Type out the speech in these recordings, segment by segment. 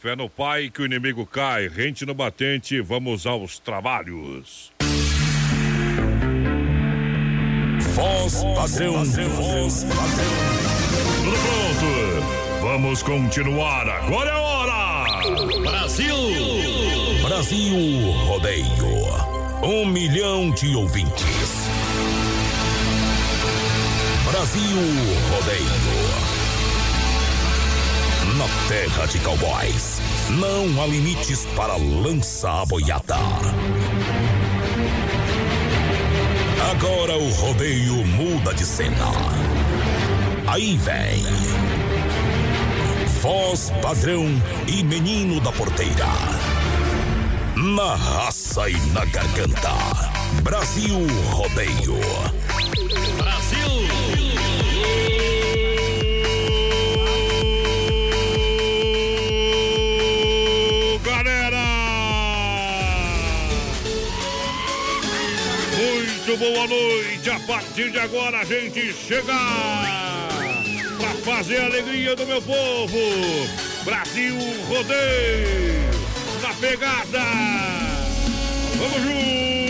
Fé no pai que o inimigo cai, rente no batente, vamos aos trabalhos. Voz padrão, voz padrão. Tudo pronto? Vamos continuar, agora é hora! Brasil! Brasil Rodeio. Um milhão de ouvintes. Brasil Rodeio. Na terra de cowboys, não há limites para lança a boiada. Agora o rodeio muda de cena. Aí vem. Voz padrão e menino da porteira. Na raça e na garganta. Brasil Rodeio. Galera! Muito boa noite. A partir de agora a gente chega para fazer a alegria do meu povo. Brasil Rodeio na pegada. Vamos juntos!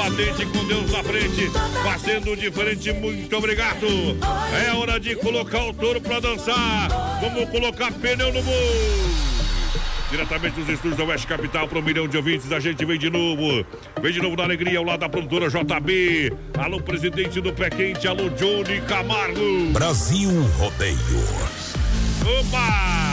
Batente com Deus na frente, fazendo diferente, muito obrigado! É hora de colocar o touro pra dançar! Vamos colocar pneu no morro! Diretamente dos estúdios da Oeste Capital para um milhão de ouvintes, a gente vem de novo. Vem de novo na alegria ao lado da produtora JB. Alô, presidente do Pé Quente, alô, Johnny Camargo. Brasil Rodeio. Opa!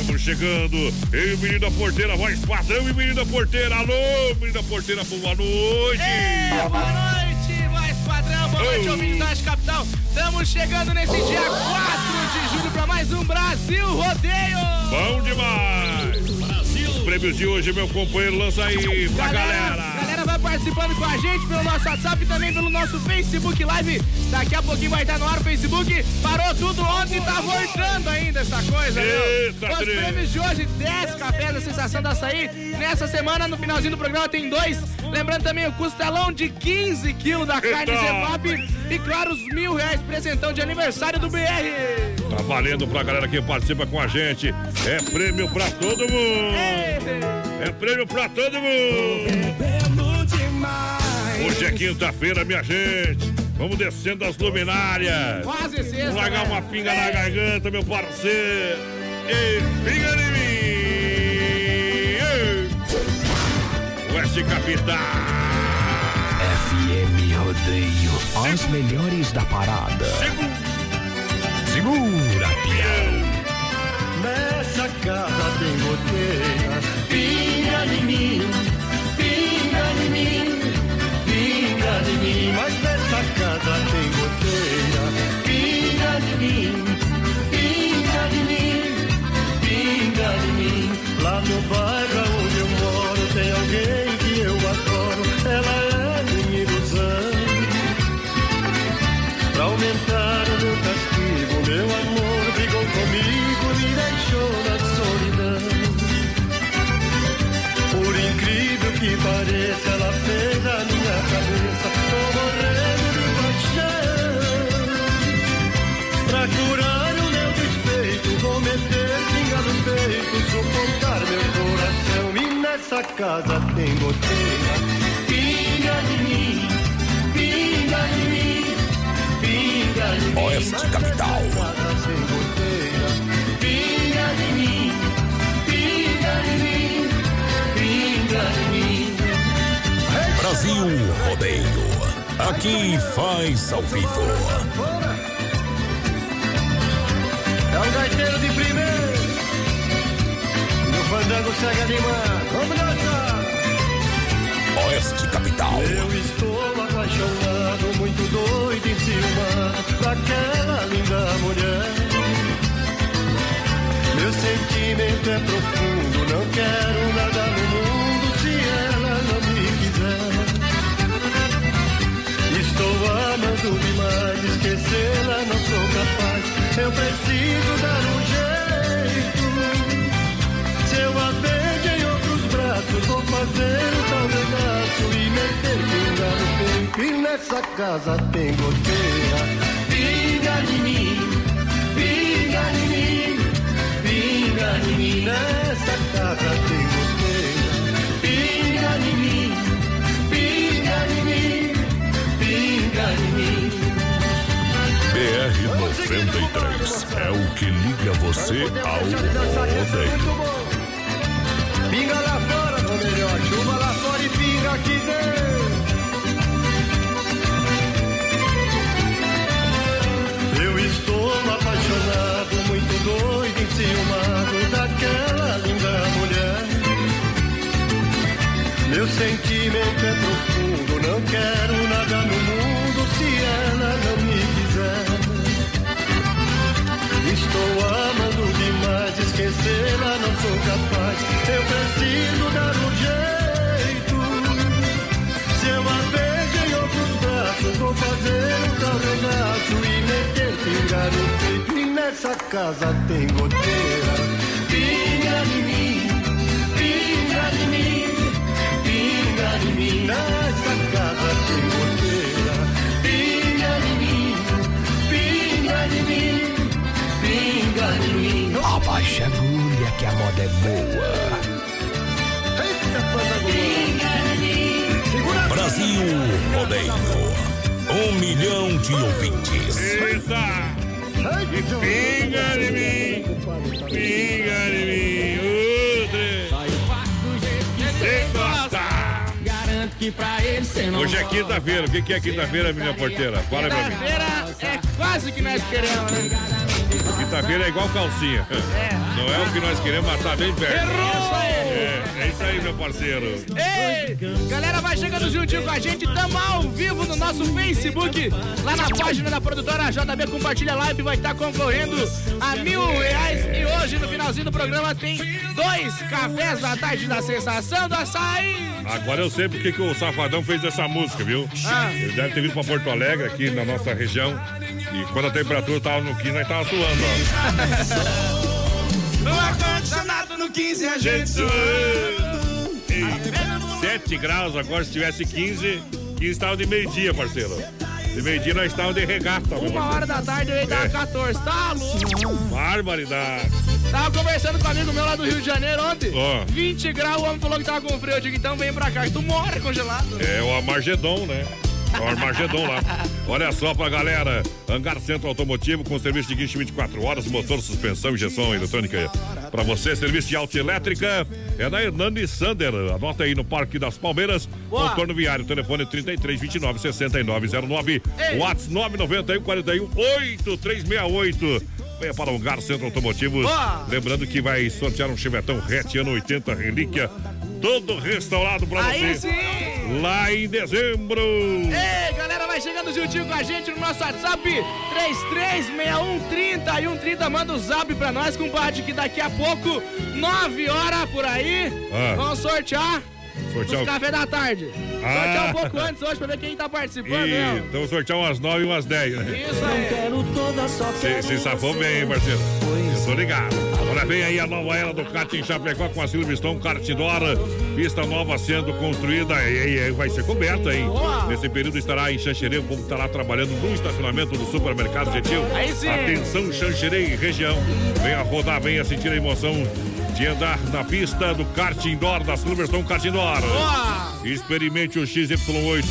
Estamos chegando. E menino da porteira, voz padrão e menino da porteira. Alô, menino da porteira, boa noite. Ei, boa noite, voz padrão, boa noite, Oi. ouvintes da Capital. Estamos chegando nesse dia 4 de julho para mais um Brasil Rodeio. Bom demais. Os prêmios de hoje, meu companheiro, lança aí pra galera. galera participando com a gente pelo nosso WhatsApp e também pelo nosso Facebook Live. Daqui a pouquinho vai estar no ar o Facebook. Parou tudo ontem e tá voltando ainda essa coisa, Eita, meu. Os prêmios de hoje, 10 cafés da sensação da açaí. Nessa semana, no finalzinho do programa, tem dois. Lembrando também o costelão de 15 quilos da carne. Zefap. E claro, os mil reais presentão de aniversário do BR. Tá valendo pra galera que participa com a gente. É prêmio pra todo mundo. É prêmio pra todo mundo. Hoje é quinta-feira, minha gente. Vamos descendo as luminárias. Quase sexta, Vamos largar né? uma pinga na garganta, meu parceiro. E pinga em mim. Ei. Oeste Capital. FM Rodeio, as melhores da parada. Segura, peão. Nessa casa tem goteira, pinga de mim, pinga de mim, Mas nessa casa tem goteira, pinga de mim, pinga de mim, pinga de mim. Lá no bairro onde eu moro tem alguém que eu adoro, ela é minha ilusão. Pra aumentar o meu castigo, meu amor E nessa casa tem goteira, pinga de mim, pinga de mim. Pinga de mim, Oeste Capital. nessa casa tem goteira. Pinga de mim, pinga de mim, pinga de mim. Brasil Rodeio. Aqui faz ao vivo. É um gaiteiro de primeiro. Fandango segue animado. Vamos dançar. Oeste Capital. Eu estou apaixonado, muito doido e ciumado daquela linda mulher. Meu sentimento é profundo, não quero nada no mundo se ela não me quiser. Estou amando demais, esquecê-la não sou capaz. Eu preciso dar um jeito eu a vejo em outros braços, vou fazer o tal regaço e meter pinga no peito. E nessa casa tem goteira. Pinga de mim, pinga de mim, pinga de mim. Nessa casa tem goteira. Pinga de mim, pinga de mim, pinga de mim. BR 93 é o que liga você ao rodeio. Pinga lá fora, ou melhor, chuva lá fora e pinga aqui dentro. Eu estou apaixonado, muito doido, enciumado daquela linda mulher. Meu sentimento é profundo, não quero nada no mundo se ela não me quiser. Estou amando demais, esquecê-la não sou capaz. Preciso dar um jeito. Se eu a vejo em outros braços, vou fazer um tal regaço e meter pingar no peito. E nessa casa tem goteira. Pinga em mim, pinga em mim, pinga em mim. Nessa casa tem goteira. Pinga em mim, pinga em mim, pinga em mim. Abaixa a agulha que a moda é boa. Brasil Rodeio. Um milhão de ouvintes. Eita! E pinga em mim, pinga em mim, outra. Sem gostar. Garanto que pra ele você não Hoje é quinta-feira. O que que é quinta-feira, minha porteira? Fala pra mim. Quinta-feira é quase que nós queremos, né? Quinta-feira é igual calcinha. Não é o que nós queremos, mas tá bem perto. Aí! É, é isso aí, meu parceiro. Ei! Galera, vai chegando juntinho com a gente. Tamo ao vivo no nosso Facebook. Lá na página da produtora JB Compartilha Live vai estar concorrendo a mil reais. E hoje, no finalzinho do programa, tem dois cafés da tarde da sensação do açaí. Agora eu sei porque que o Safadão fez essa música, viu? Ah. Ele deve ter vindo pra Porto Alegre, aqui na nossa região. E quando a temperatura tava no 15, nós tava suando, ó. No ar-condicionado no 15 a gente E 7 graus, agora se tivesse 15, 15 tava de meio-dia, parceiro. De meio-dia nós estávamos de regata, Uma hora da tarde eu ia dar É. 14, tá louco? Barbaridade. Tava conversando com um amigo meu lá do Rio de Janeiro ontem. Ó. 20 graus, o homem falou que tava com frio. Eu digo, então vem pra cá, tu morre congelado. É o Amargedon, né? Armagedon lá. Olha só pra galera. Hangar Centro Automotivo com serviço de guincho 24 horas, motor, suspensão, injeção eletrônica. Pra você, serviço de autoelétrica é na Hernani Sander. Anota aí no Parque das Palmeiras, Boa. contorno viário. Telefone 33 29 6909. Ei. WhatsApp 991 41 8368. Venha para o Hangar Centro Automotivos. Boa. Lembrando que vai sortear um Chevetão hatch ano 80 relíquia. Todo restaurado pra Aí você. sim! Lá em dezembro. Ei, galera, vai chegando juntinho com a gente no nosso WhatsApp 336130 e 130. Manda o zap pra nós, compadre, que daqui a pouco, 9 horas por aí, Ah. vamos sortear Sortear os café da tarde. Ah. Sortear um pouco antes hoje pra ver quem tá participando. E, né? então sortear umas 9 e umas 10, né? Isso aí. Você se safou bem, hein, parceiro? Eu tô ligado. Agora vem aí a nova era do kart em Chapecó com a Silverstone Kart Indoor. Pista nova sendo construída e, e- vai ser coberta, hein? Boa. Nesse período estará em Xanxerê, o povo estará trabalhando no estacionamento do supermercado Gentil. Aí sim. Atenção, Xanxerê e região. Venha rodar, venha sentir a emoção de andar na pista do kart indoor da Silverstone Kart Indoor. Experimente o XY8,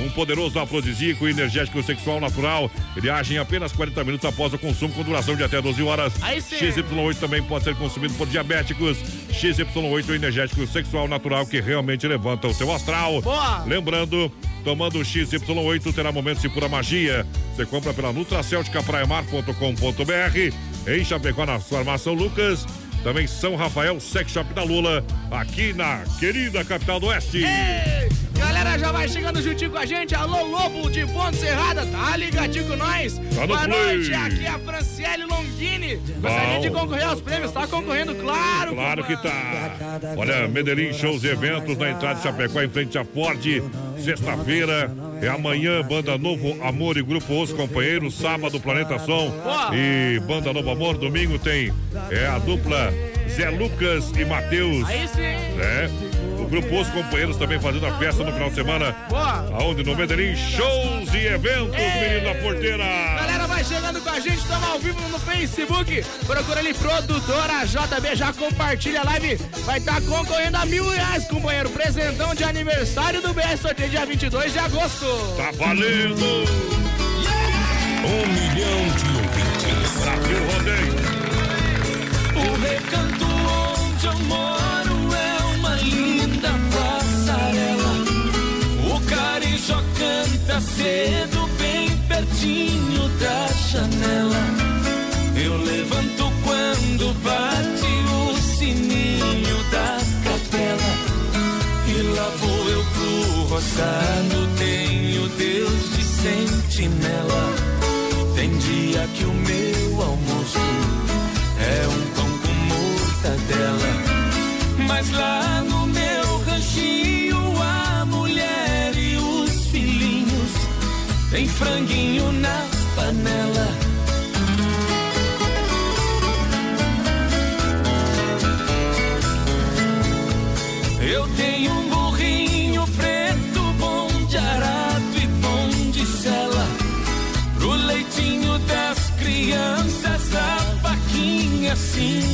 um poderoso afrodisíaco e energético sexual natural. Ele age em apenas 40 minutos após o consumo, com duração de até 12 horas. Aí sim. XY8 também pode ser consumido por diabéticos. XY8 é um energético sexual natural que realmente levanta o seu astral. Boa. Lembrando, tomando o XY8 terá momentos de pura magia. Você compra pela nutracelticapraiamar.com.br em Chapecó, na farmácia Lucas. Também São Rafael Sex Shop da Lula, aqui na querida capital do Oeste. Ei, Galera, já vai chegando juntinho com a gente. Alô, Lobo de Ponte Serrada, tá ligadinho com nós? Tá no Boa play. noite, aqui é a Franciele Longini. Gostaria de concorrer aos prêmios, tá concorrendo, claro. Claro que tá. Olha, Medellín Shows e Eventos na entrada de Chapecó em frente à Ford. Sexta-feira é amanhã, Banda Novo Amor e Grupo Os Companheiros. Sábado, Planeta Som Boa. e Banda Novo Amor. Domingo tem é a dupla Zé Lucas e Matheus. Aí sim. né? O Grupo Os Companheiros também fazendo a festa no final de semana. Boa. Aonde? No Medellín, shows e eventos, menino da porteira. Galera, vai chegando com a gente, estamos ao vivo no Facebook. Procura ali, produtora JB, já compartilha a live. Vai estar concorrendo a mil reais, companheiro. Presentão de aniversário do BS Sorteio dia 22 de agosto. Tá valendo! Um milhão de ouvintes. Brasil Rodeio. Recanto onde eu moro é uma linda passarela. O carijó canta cedo, bem pertinho da janela. Eu levanto quando bate o sininho da capela. E lá vou eu pro roçado, tenho Deus de sentinela. Mas lá no meu ranchinho, a mulher e os filhinhos tem franguinho na panela. Eu tenho um burrinho preto, bom de arado e bom de sela. Pro leitinho das crianças, a vaquinha Cinderela.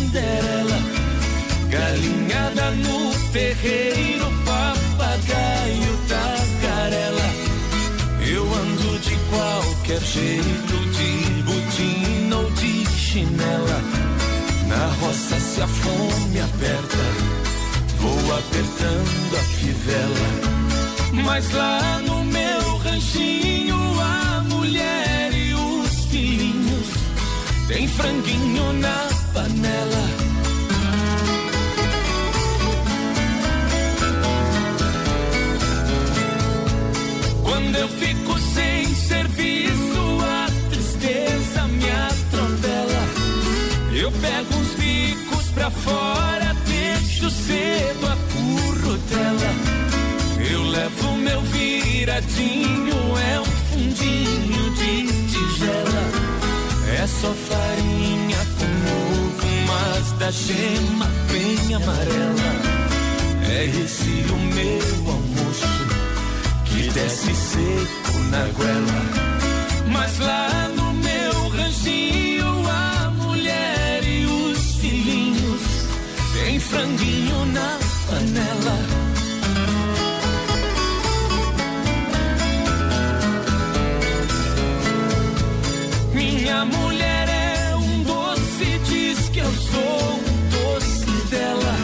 Terreiro, papagaio tagarela. Eu ando de qualquer jeito, de botina ou de chinela. Na roça se a fome aperta, vou apertando a fivela. Mas lá no meu ranchinho, a mulher e os filhinhos tem franguinho na panela. Quando eu fico sem serviço, a tristeza me atropela. Eu pego uns bicos pra fora, deixo cedo a currutela. Eu levo meu viradinho, é um fundinho de tigela. É só farinha com ovo, mas da gema bem amarela. É esse o meu que desce seco na goela. Mas lá no meu ranchinho, a mulher e os filhinhos tem franguinho na panela. Minha mulher é um doce, diz que eu sou um doce dela.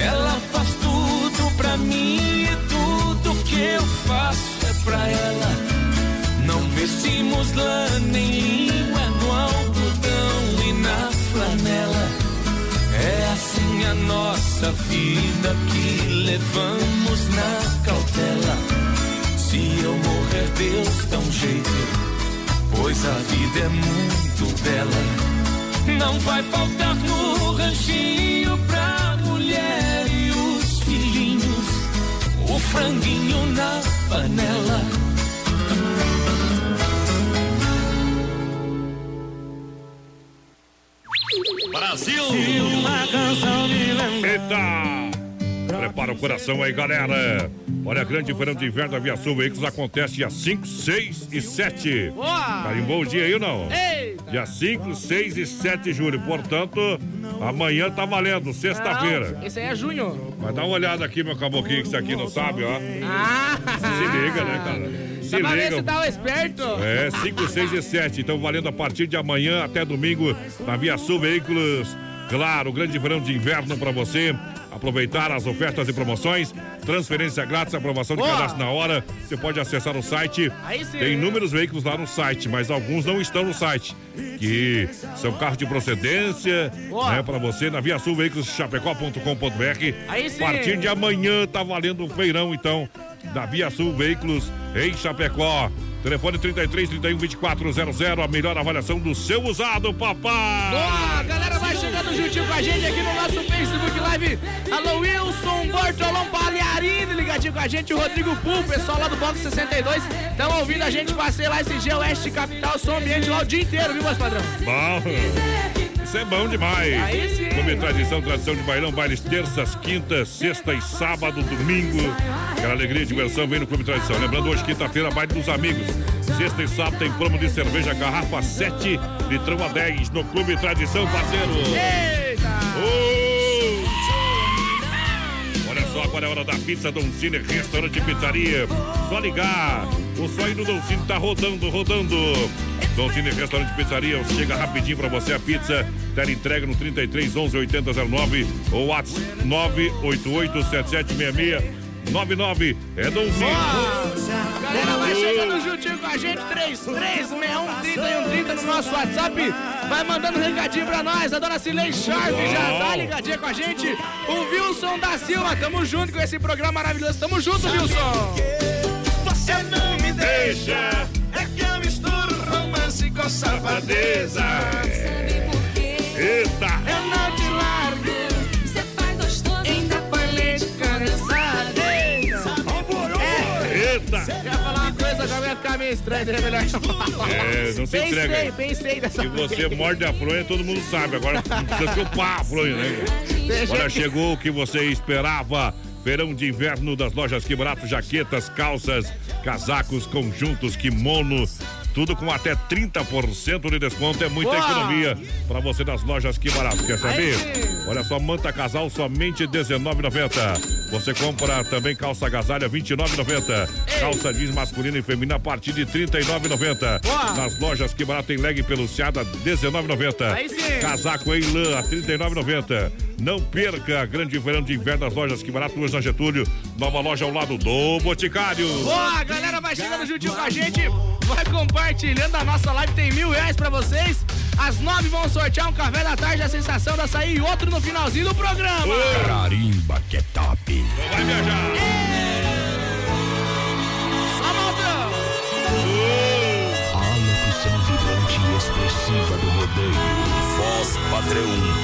Ela faz tudo pra mim faço é pra ela. Não vestimos lã nem língua no algodão e na flanela. É assim a nossa vida que levamos na cautela. Se eu morrer, Deus dá um jeito pois a vida é muito bela. Não vai faltar no ranchinho pra mulher franguinho na panela. Brasil! Uma Prepara o coração aí, galera. Olha, a grande verão de inverno da Via Sul Veículos acontece dia 5, 6 e 7. Boa! Carimbou o dia aí ou não? Eita! Dia 5, 6 e 7 de julho. Portanto, amanhã tá valendo, sexta-feira. Esse aí é junho. Mas dá uma olhada aqui, meu caboclinho, que isso aqui não sabe, ó. Ah! Se liga, né, cara? Se Só pra ver se liga. tá o esperto. É, 5, 6 e 7. Então, valendo a partir de amanhã até domingo na Via Sul Veículos. Claro, o grande verão de inverno para você. Aproveitar as ofertas e promoções. Transferência grátis, aprovação de Boa. cadastro na hora. Você pode acessar o site. Tem inúmeros veículos lá no site, mas alguns não estão no site. Que são carros de procedência, Boa. né, para você na Via Sul Veículos Chapecó.com.br. A partir de amanhã tá valendo o feirão, então, da Via Sul Veículos em Chapecó. Telefone 33 31 24 00, a melhor avaliação do seu usado, papai! Boa, galera, vai chegando juntinho com a gente aqui no nosso Facebook Live. Alô, Wilson, Bortolão, Palharini, ligadinho com a gente. O Rodrigo Pul, pessoal lá do Box 62. Estão ouvindo a gente, passei lá esse dia Oeste Capital, som ambiente lá o dia inteiro, viu, meus padrão? Bom, Isso é bom demais. Aí sim. Clube Tradição, tradição de bailão, bailes terças, quintas, sexta e sábado, domingo. Aquela alegria e diversão vem no Clube Tradição. Lembrando, hoje, quinta-feira, baile dos amigos. Sexta e sábado tem promo de cerveja, garrafa 7, litrão a 10 no Clube Tradição, parceiro. Eita! Ô! Agora é hora da pizza Don Cine, restaurante e pizzaria. Só ligar. O sonho do Don Cine tá rodando, rodando. Don Cine, restaurante pizzaria. Chega rapidinho pra você a pizza. Tela entrega no 33 11 8009 ou WhatsApp 988 7766 99. É Don Cine. Galera, vai chegando juntinho com a gente, 3361 no nosso WhatsApp. Vai mandando um recadinho pra nós. A dona Cilei Sharp já tá ligadinha com a gente. O Wilson da Silva, tamo junto com esse programa maravilhoso. Tamo junto, Wilson. Você não me deixa. Deixa. É que eu misturo romance com safadeza. Sabe por quê? Eita. Coisa, agora vai ficar meio estranho, né? Melhor. É, não se entrega. Pensei, pensei dessa Se você vez. morde a fronha, todo mundo sabe. Agora não precisa chupar a fronha, né? Olha, chegou o que você esperava. Verão de inverno das lojas Que Barato, jaquetas, calças, casacos, conjuntos, kimono. Tudo com até 30% de desconto. É muita economia para você das lojas Que Barato. Quer saber? sim. Olha só, manta casal somente R$19,90. Você compra também calça agasalha R$29,90. Calça jeans masculina e feminina a partir de R$39,90. Boa! Nas lojas Que Barato tem leg peluciada R$19,90. Aí sim. Casaco em lã a R$ 39,90. Não perca a grande verão de inverno das lojas Que Barato, Luiz Getúlio. Nova loja ao lado do Boticário. Boa, a galera vai chegando juntinho com a gente, vai compartilhando a nossa live, tem mil reais pra vocês. Às nove vão sortear um café da tarde, a sensação da sair e outro no finalzinho do programa. Carimba que é top. Então vai viajar. Só maldão. A locução vibrante e expressiva do rodeio. Voz padrão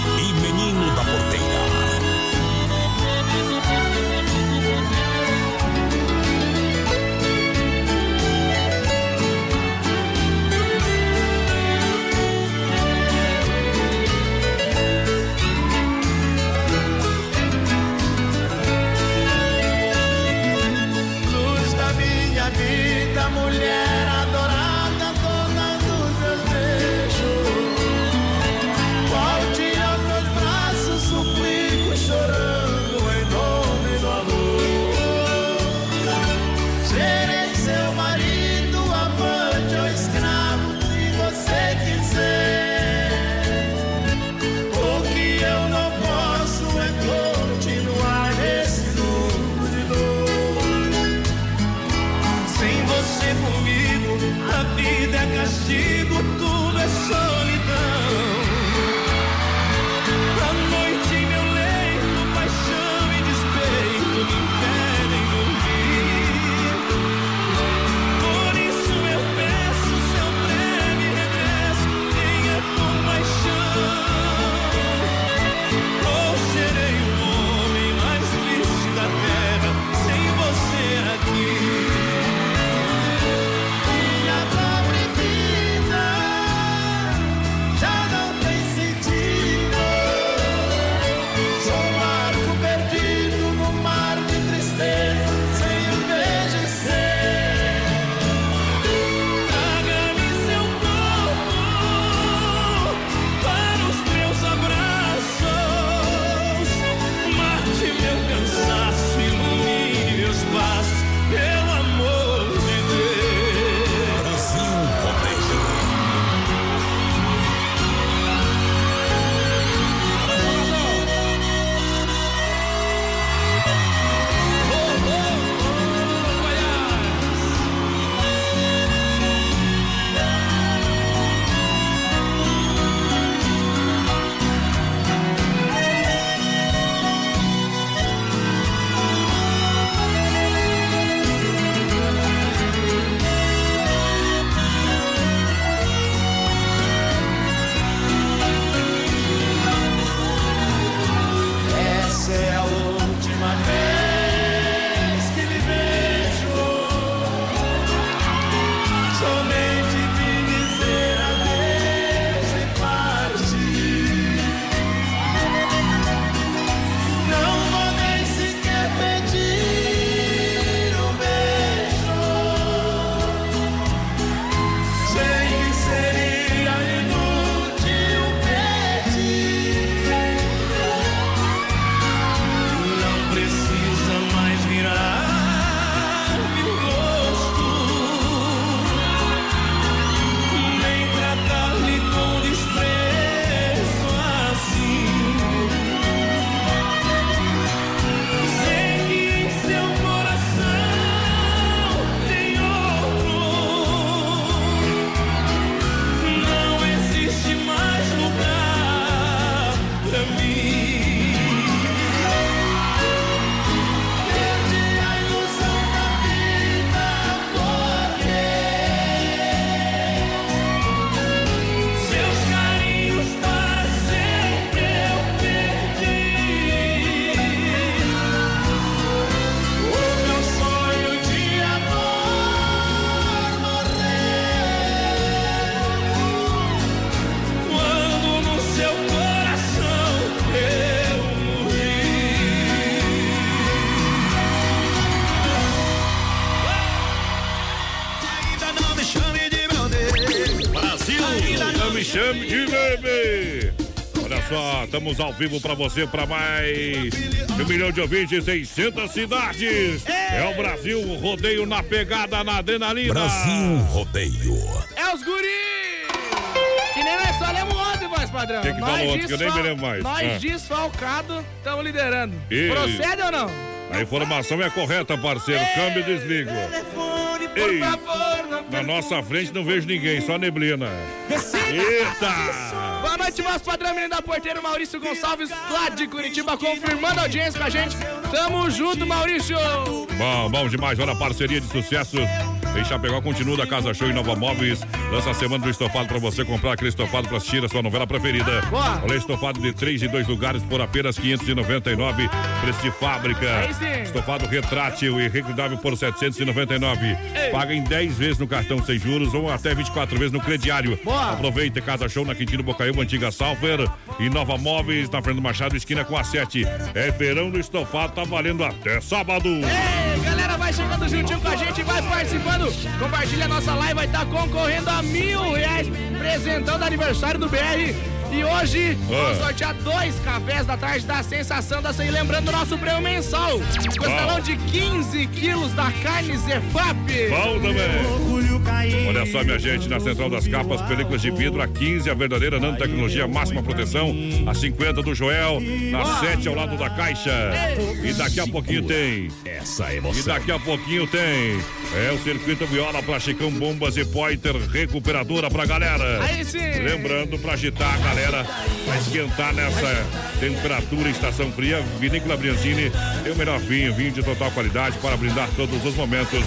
estamos ao vivo para você para mais de um milhão de ouvintes, 600 cidades. É o Brasil rodeio na pegada, na adrenalina. Brasil Rodeio. É os guri! Que nem nós falamos ontem, voz padrão. Quem que Nós falou ontem, que eu nem me lembro mais. Nós Ah. desfalcado estamos liderando. Isso. Procede ou não? A informação é correta, parceiro. Câmbio e desligo. Por Ei, favor, não na nossa frente não vejo ninguém, só neblina. Eita! Boa noite, voz padrão, menino da porteira, Maurício Gonçalves, lá de Curitiba, confirmando a audiência com a gente. Tamo junto, Maurício! Bom, bom demais. Olha a parceria de sucesso. Em Chapecó continua da Casa Show e Nova Móveis. Lança a semana do estofado para você comprar aquele estofado para assistir a sua novela preferida. Boa. Olha, estofado de três e dois lugares por apenas 599. Preço de fábrica. Estofado retrátil e recudável por 799. Ei. Paga em 10 vezes no cartão sem juros ou até 24 vezes no crediário. Boa. Aproveite Casa Show na Quintino Bocaiúva, antiga Salfer e Nova Móveis na Fernando Machado, esquina com a 7. É verão do estofado, tá valendo até sábado. Ei, galera, vai chegando juntinho com a gente, vai participando. Compartilha a nossa live, vai estar concorrendo a mil reais, presentão do aniversário do BR. E hoje vamos Ah. sortear dois cafés da tarde da sensação da Açaí. Lembrando o nosso prêmio mensal: costelão de 15 quilos da carne Zefap. Bom também. Olha só, minha gente, na Central das Capas, películas de vidro a 15, a verdadeira nanotecnologia, máxima proteção, a 50 do Joel, na 7 ao lado da caixa. E daqui a pouquinho tem. Essa E emoção. daqui a pouquinho tem. É o circuito viola pra Chicão Bombas e Pointer recuperadora pra galera. Aí sim. Lembrando pra agitar a galera, pra esquentar nessa temperatura, estação fria, Vinícola Briancini tem o melhor vinho, vinho de total qualidade para brindar todos os momentos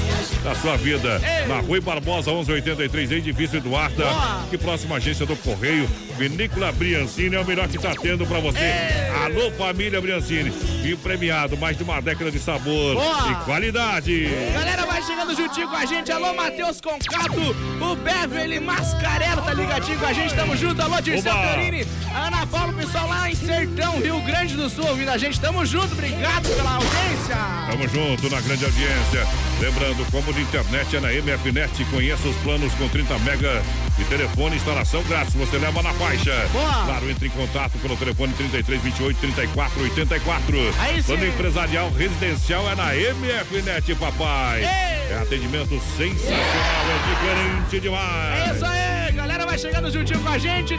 da sua vida. Na Rui Barbosa, 1183, edifício Eduarda, que próxima agência do Correio, Vinícola Briancini é o melhor que está tendo para você. Alô, família Briancini, e premiado, mais de uma década de sabor Boa. e qualidade. Galera, vai chegando juntinho com a gente. Alô, Matheus Concato, o Beverly Mascarello tá ligadinho com a gente. Tamo junto. Alô, Dirceu. Ana Paula, pessoal lá em Sertão, Rio Grande do Sul, ouvindo a gente. Tamo junto. Obrigado pela audiência. Tamo junto na grande audiência. Lembrando, como de internet é na MFNet, conheça os planos com 30 mega e telefone instalação grátis. Você leva na faixa. Boa. Claro, entre em contato pelo telefone 33 28 34 84. Aí sim. Plano empresarial residencial é na MFNet, papai. Ei. É atendimento sensacional, é diferente demais. É isso aí, galera. Vai chegando juntinho com a gente.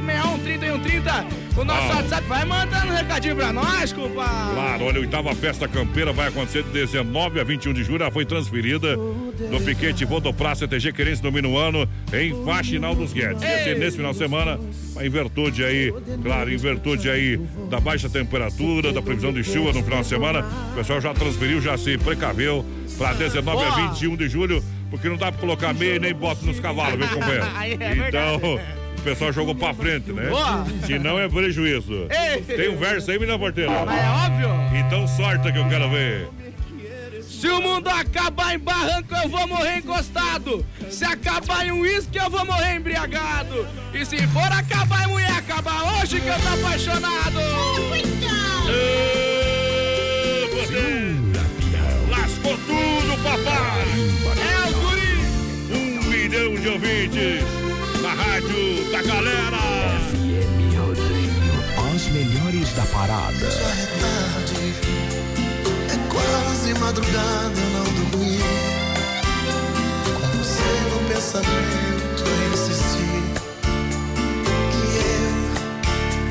3361-3130. O nosso Ah. WhatsApp vai mandando um recadinho pra nós, compadre. Claro, olha, a oitava festa campeira vai acontecer de 19 a 21 de julho. Ela foi transferida no piquete Vodopraça TG Querência no Minuano, em Faxinal dos Guedes. Ia ser nesse final de semana, em virtude aí, claro, em virtude aí da baixa temperatura, da previsão de chuva no final de semana, o pessoal já transferiu, já se precaveu para 19 a Boa. 21 de julho, porque não dá para colocar meia nem bota nos cavalos, viu, companheiro? É Então. O pessoal jogou pra frente, né? Boa. Se não é prejuízo. Ei. Tem um verso aí, menina porteira? Mas é óbvio. Então sorta que eu quero ver. Se o mundo acabar em barranco, eu vou morrer encostado. Se acabar em uísque, eu vou morrer embriagado. E se for acabar em mulher, acabar hoje que eu tô apaixonado. Ê, você Lascou tudo, papai! É os guri. Um milhão de ouvintes na rádio da galera! FM Rodeio. As melhores da parada. é tarde, é quase madrugada, não dormi. Com você no pensamento, eu insisti que eu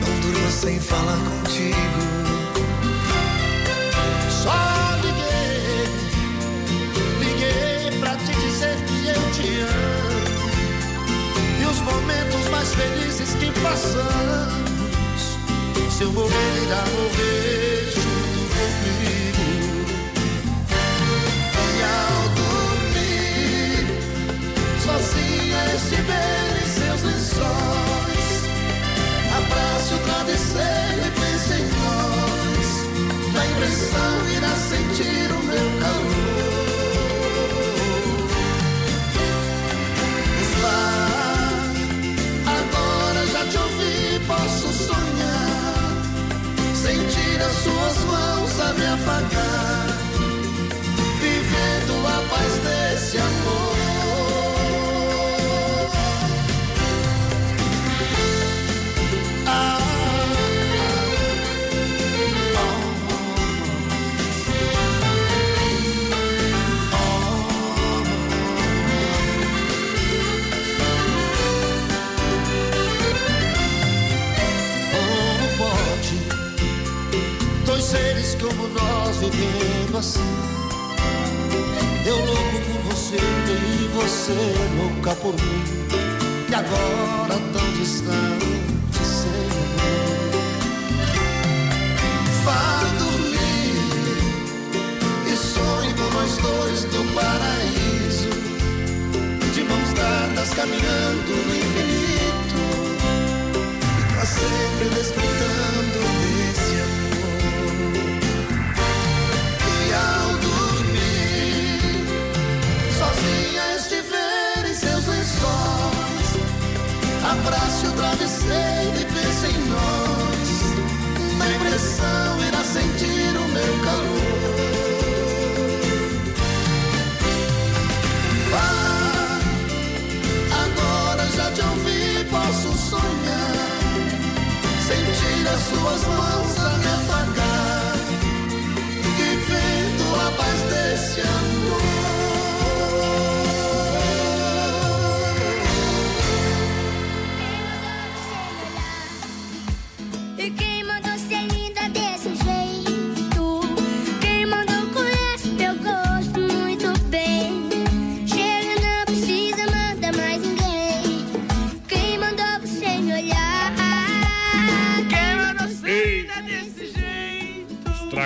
não durmo sem falar contigo. Só liguei, liguei pra te dizer que eu te amo. Os momentos mais felizes que passamos. Se eu morrer, irá morrer vivendo assim. Eu louco por você e você louca por mim. E agora tão distante sem mim. Vá dormir e sonhe com nós dois no paraíso. De mãos dadas caminhando no infinito. E pra sempre desfrutando sozinha estiver em seus lençóis, abrace o travesseiro e pense em nós. Na impressão irá sentir o meu calor. Vá, agora já te ouvi, posso sonhar. Sentir as suas mãos a me afagar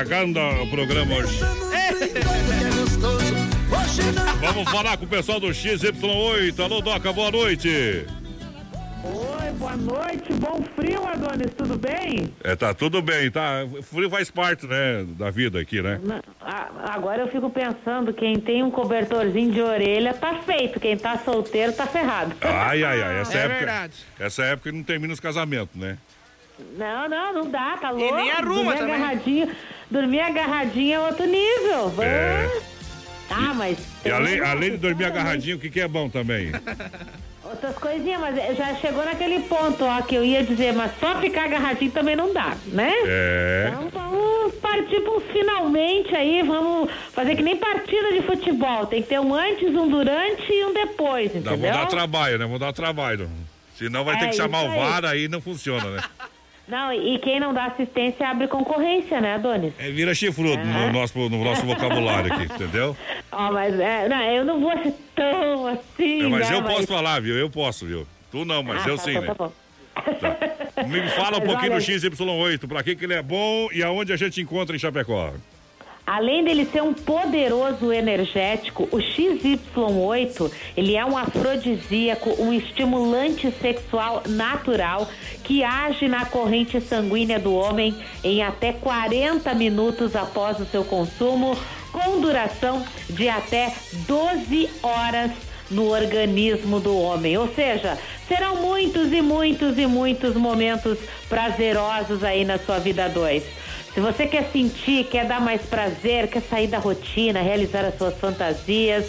Estragando o programa hoje. Vamos falar com o pessoal do XY8. Alô, Doca, boa noite. Oi, boa noite, bom frio, Adonis, tudo bem? É, tá tudo bem, tá? Frio faz parte, né, da vida aqui, né? Agora eu fico pensando, quem tem um cobertorzinho de orelha tá feito, quem tá solteiro tá ferrado. Ai, ai, ai, essa É época. verdade. Essa época não termina os casamentos, né? Não, não, não dá, tá louco. nem arruma também. Agarradinho, dormir agarradinho é outro nível. Vamos. É. Tá, mas... E além, além de dormir agarradinho, o que, que é bom também? Outras coisinhas, mas já chegou naquele ponto, ó, que eu ia dizer, mas só ficar agarradinho também não dá, né? É. Então vamos partir para finalmente aí, vamos fazer que nem partida de futebol. Tem que ter um antes, um durante e um depois, entendeu? vou dar trabalho, né? Vou dar trabalho. Senão vai ter É, que chamar o aí. VAR, aí não funciona, né? Não, e quem não dá assistência abre concorrência, né, Adonis? É, vira chifrudo no, nosso, no nosso vocabulário aqui, entendeu? Ó, mas é, não, eu não vou ser tão assim, É, mas né, eu posso falar, viu? Eu posso, viu? Tu não, mas Ah, eu tá, sim, tá, né? tá bom. Me fala um Mas pouquinho olha- do XY8, pra que, que ele é bom e aonde a gente encontra em Chapecó. Além dele ser um poderoso energético, o XY8, ele é um afrodisíaco, um estimulante sexual natural que age na corrente sanguínea do homem em até 40 minutos após o seu consumo, com duração de até 12 horas no organismo do homem. Ou seja, serão muitos e muitos e muitos momentos prazerosos aí na sua vida 2. Se você quer sentir, quer dar mais prazer, quer sair da rotina, realizar as suas fantasias,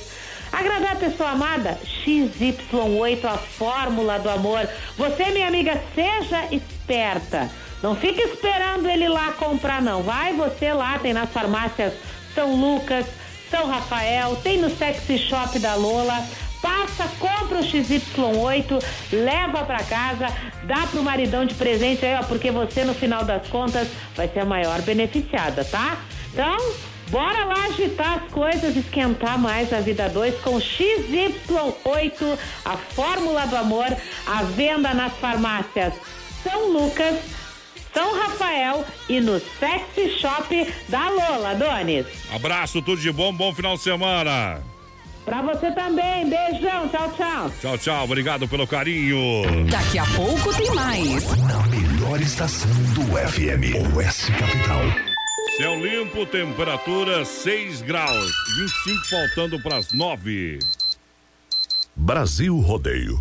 agradar a pessoa amada, XY8, a fórmula do amor. Você, minha amiga, seja esperta. Não fique esperando ele lá comprar, não. Vai você lá, tem nas farmácias São Lucas, São Rafael, tem no Sexy Shop da Lola. Passa, compra o XY8, leva pra casa, dá pro maridão de presente aí, ó, porque você no final das contas vai ser a maior beneficiada, tá? Então, bora lá agitar as coisas, esquentar mais a vida 2 com XY8, a fórmula do amor, a venda nas farmácias São Lucas, São Rafael e no Sexy Shop da Lola, Donis. Abraço, tudo de bom, bom final de semana. Pra você também, beijão, tchau, tchau. Tchau, tchau, obrigado pelo carinho. Daqui a pouco tem mais. Na melhor estação do FM, OS Capital. Céu limpo, temperatura 6 graus, 25 faltando para as 9. Brasil Rodeio,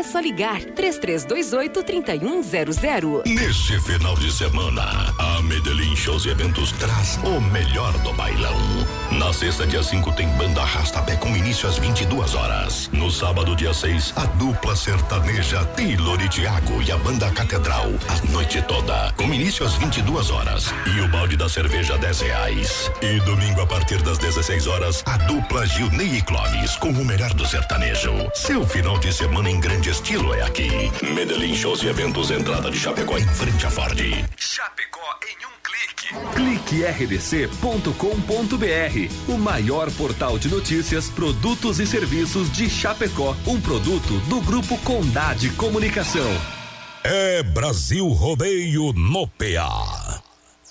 só ligar 3328-3100. Neste final de semana, a Medellín Shows e Eventos traz o melhor do bailão. Na sexta, dia 5, tem banda Arrastapé com início às 22 horas. No sábado, dia 6, a dupla sertaneja Taylor e Thiago e a banda Catedral a noite toda. Com início às 22 horas. E o balde da cerveja 10 reais. E domingo, a partir das 16 horas, a dupla Gilney e Clóvis com o melhor do sertanejo. Seu final de semana em grande estilo é aqui. Medellín Shows e Eventos, entrada de Chapecó em frente à Ford. Chapecó em um clique. Cliquerdc.com.br, o maior portal de notícias, produtos e serviços de Chapecó, um produto do grupo Condade Comunicação. É Brasil Rodeio no PA.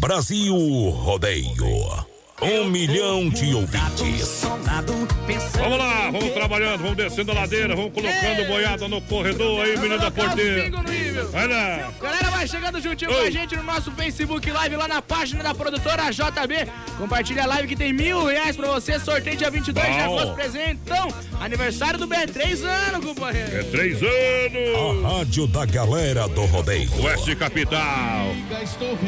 Brasil Rodeio. Um milhão de ouvintes. Vamos lá, vamos trabalhando, vamos descendo a ladeira, vamos colocando boiada no corredor aí, menino da porteira. Lá. Galera, vai chegando juntinho com a gente no nosso Facebook Live, lá na página da produtora JB. Compartilha a live que tem mil reais pra você. Sorteio dia 22 de Bom. agosto presente. Então, aniversário do B, três anos, companheiro. É três anos. A rádio da galera do rodeio. Oeste Capital.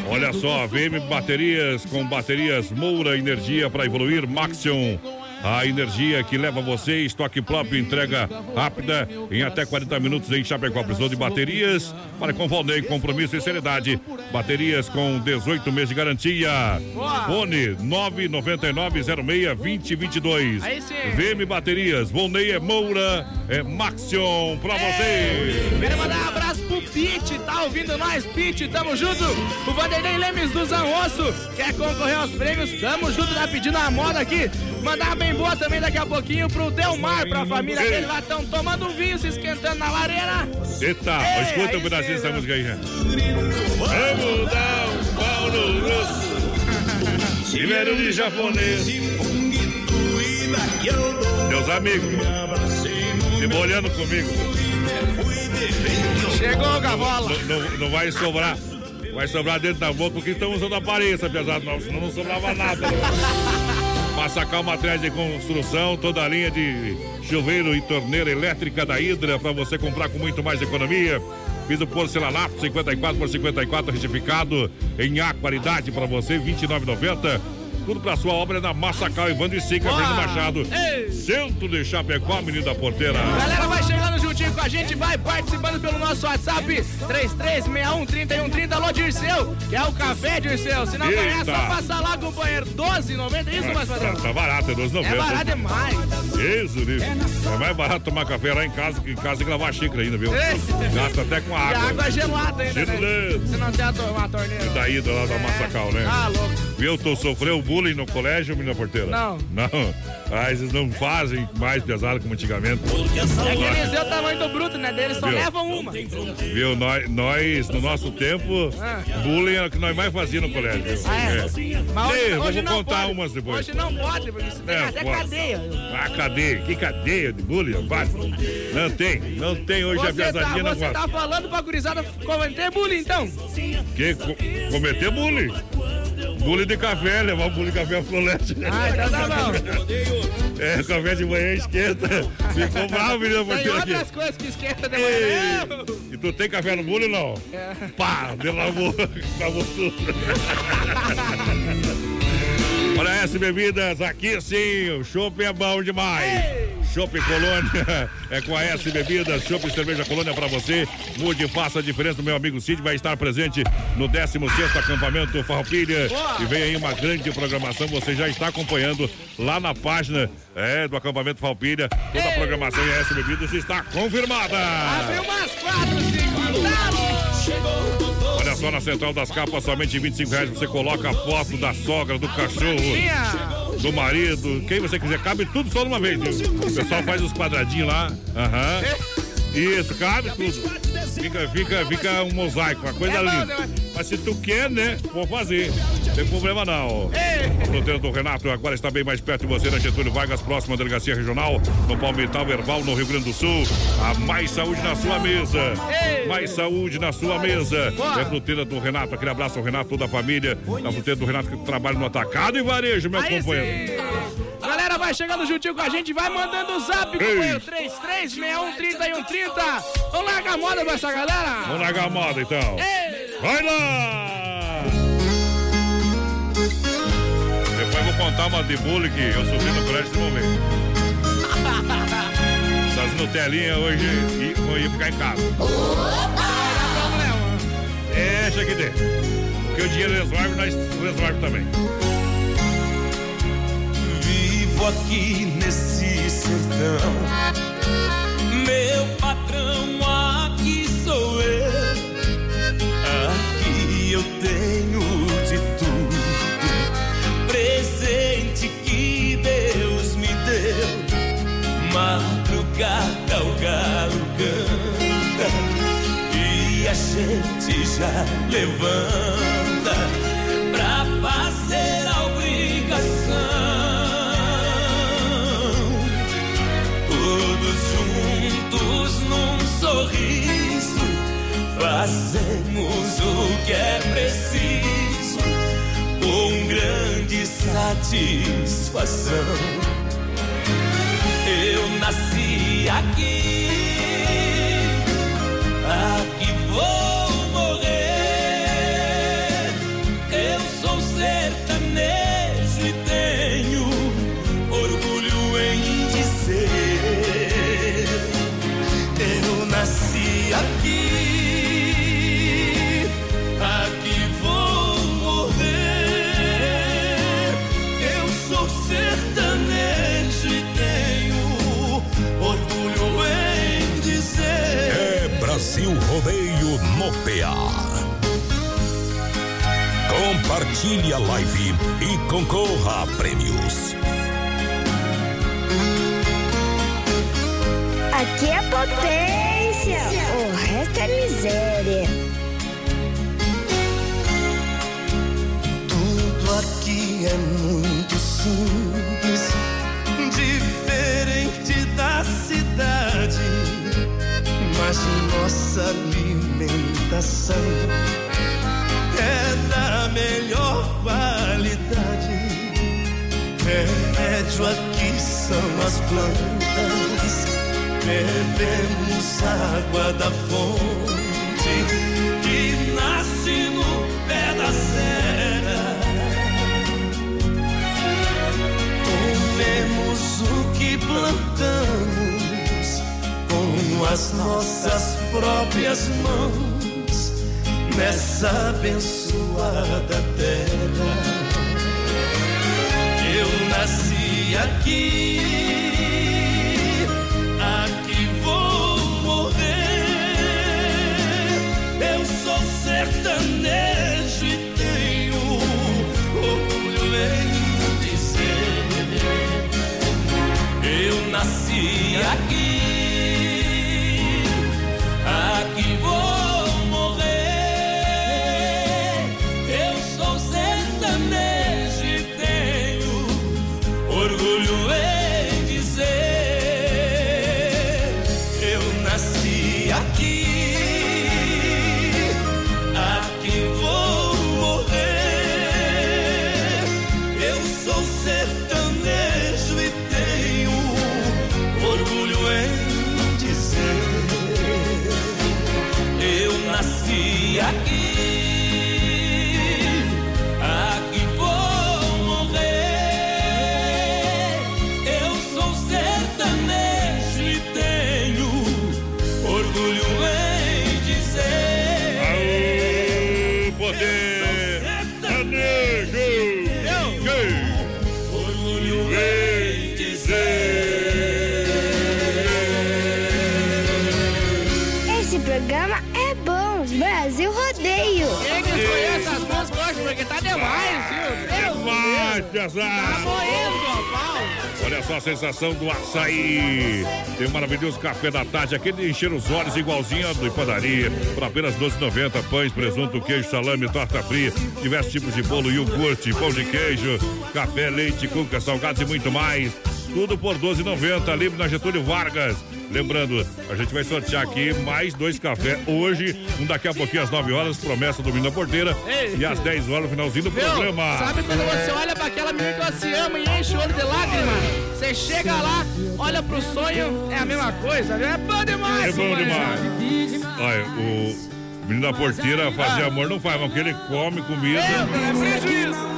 Olha só, VM Baterias com baterias Moura Energia para evoluir Maxion. A energia que leva você, estoque próprio, entrega rápida em até 40 minutos em Chapecó. Precisou de baterias? Para com Valnei, compromisso e seriedade. Baterias com 18 meses de garantia. Fone 999062022. Aí sim. VM Baterias, Volney é Moura, é Maxion pra você. Quero mandar um abraço pro Pete, tá ouvindo nós, Pete, tamo junto. O Vanderlei Lemes do Zanrosso, quer concorrer aos prêmios, tamo junto, tá pedindo a moda aqui. Mandar bem boa também daqui a pouquinho pro Delmar, pra família dele lá, tão tomando um vinho, se esquentando na lareira. Eita, Ei, escuta um pedacinho dessa né? música aí, já. Vamos dar um pau no grosso. Primeiro de japonês. Meus amigos, se molhando comigo. Chegou, Gavola. Não, não- não vai sobrar. Vai sobrar dentro da boca porque estamos usando aparência, pesado. Não, senão não sobrava nada. Massacal Materiais de Construção, toda a linha de chuveiro e torneira elétrica da Hidra para você comprar com muito mais economia. Piso porcelanato 54 por 54 retificado em A qualidade para você 29,90. Tudo para sua obra é na Massacal Evandro e Sica, Fernando Machado. Centro de Chapecó, menino da porteira. Galera, vai chegando com a gente, vai participando pelo nosso WhatsApp 33613130. Alô, Dirceu, que é o café, Dirceu. Se não Eita. conhece, só passar lá, companheiro. 12,90, isso, mais Tá, padrão? tá barato, é 2,90. É barato demais. Isso, isso. É mais barato tomar café lá em casa que em casa que lavar xícara ainda, viu? Gasta até com E água. a água é gelada ainda, né? Se não tem a uma torneira. E daí do lado da Massacal, né? Ah, louco. Viu, tu sofreu bullying no colégio, menina porteira? Não. Não. Ah, eles não fazem mais pesado como antigamente. É que eles é o tamanho do bruto, né? Deles só Viu? levam uma. Viu, nós, nós, no nosso tempo, Ah. bullying era o que nós mais fazíamos no colégio. Ah, é? Mas hoje, Ei, hoje não contar pode. umas depois. Hoje não pode, porque isso tem É, até pode. cadeia. Ah, cadeia? Que cadeia de bullying, rapaz? Não tem, não tem hoje a Você tá, pesadinha não você gosta. tá falando pra gurizada cometer bullying, então? Que co- cometer bullying. Bullying de café, levar o bullying de café pro colégio. Ah, então tá bom. É, café de manhã esquenta. Ficou bravo, Tem porteira aqui. outras coisas que esquenta de manhã. E tu tem café no bullying não? É. Pá, delavou, acabou tudo. Olha essa bebidas, aqui sim, o chopp é bom demais. Chopp Colônia é com a S Bebidas, Chopp Cerveja Colônia pra você. Mude e faça a diferença. Meu amigo Cid vai estar presente no 16 acampamento Farroupilha. E vem aí uma grande programação. Você já está acompanhando lá na página é, do acampamento Farroupilha. Toda a programação em S Bebidas está confirmada. Abriu umas quatro, cinco, só na Central das Capas, somente 25 reais você coloca a foto da sogra, do cachorro, do marido, quem você quiser. Cabe tudo só de uma vez, viu? O pessoal faz os quadradinhos lá. Aham. Isso, cabe tudo. Fica, fica, fica um mosaico, uma coisa linda. Mas se tu quer, né? Vou fazer. Não tem problema não. A fronteira do Renato agora está bem mais perto de você na Getúlio Vargas, próxima à delegacia regional, no Palmital Verbal, no Rio Grande do Sul. A mais saúde na sua mesa. Mais saúde na sua mesa. É a fruteira do Renato. Aquele abraço ao Renato, toda a família. A fruteira do Renato que trabalha no atacado e varejo, meu companheiro. Galera, vai chegando juntinho com a gente, vai mandando o zap, companheiro. 336130 e 130. Vamos largar a moda pra essa galera? Vamos largar a moda então. Vai lá! Depois vou contar uma de bullying que eu sofri no colégio nesse momento. Essas Nutelinhas hoje vou ir ficar em casa. Deixa que dê. Porque o dinheiro resolve, nós resolve também. Vivo aqui nesse sertão. Meu patrão aqui sou eu. Aqui eu tenho de tudo. Presente que Deus me deu. Madrugada o galo canta. E a gente já levanta fazemos o que é preciso, com grande satisfação. Eu nasci aqui, aqui vou Compartilhe a live e concorra a prêmios. Aqui é potência, o resto é miséria. Tudo aqui é muito simples, diferente da cidade. Mas nossa alimentação é da melhor qualidade. Remédio aqui são as plantas. Bebemos água da fonte que nasce no pé da serra. Comemos o que plantamos com as nossas próprias mãos nessa abençoada terra. Eu nasci aqui, aqui vou morrer. Eu sou sertanejo e tenho orgulho em dizer. Eu nasci aqui, Tá. Olha só a sensação do açaí. Tem um maravilhoso café da tarde, aquele de encher os olhos igualzinho a do padaria. Por apenas R$ 12,90. Pães, presunto, queijo, salame, torta fria, diversos tipos de bolo, iogurte, pão de queijo, café, leite, cuca, salgados e muito mais. Tudo por R$ 12,90. Livre na Getúlio Vargas. Lembrando, a gente vai sortear aqui mais dois cafés hoje. Um daqui a pouquinho às 9 horas, promessa do Menino da Porteira. Ei. E às 10 horas, no finalzinho do Meu, programa. sabe quando você olha pra aquela menina que você ama e enche o olho de lágrima? Você chega lá, olha pro sonho, é a mesma coisa, viu? É bom demais, É bom demais. Olha, o menino da porteira fazer amor não faz, mas que ele come comida. É prejuízo.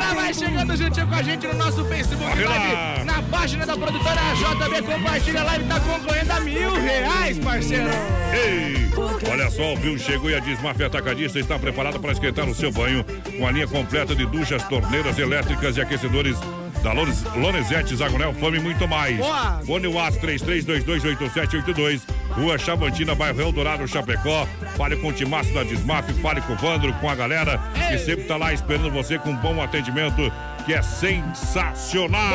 Galera, vai chegando juntinho com a gente no nosso Facebook. Live, na página da produtora JB. Compartilha a live, tá concorrendo a mil reais, parceiro. Ei, olha só, o Viu chegou e a Desmafia Atacadista está preparada para esquentar o seu banho com a linha completa de duchas, torneiras elétricas e aquecedores da Lonesete, Zagonel, Fome e muito mais. Boa. Fone Watts 33228782, Rua Chavantina, bairro Eldorado, Chapecó. Fale com o Timaço da Desmaf, fale com o Vandro, com a galera que sempre está lá esperando você com um bom atendimento que é sensacional.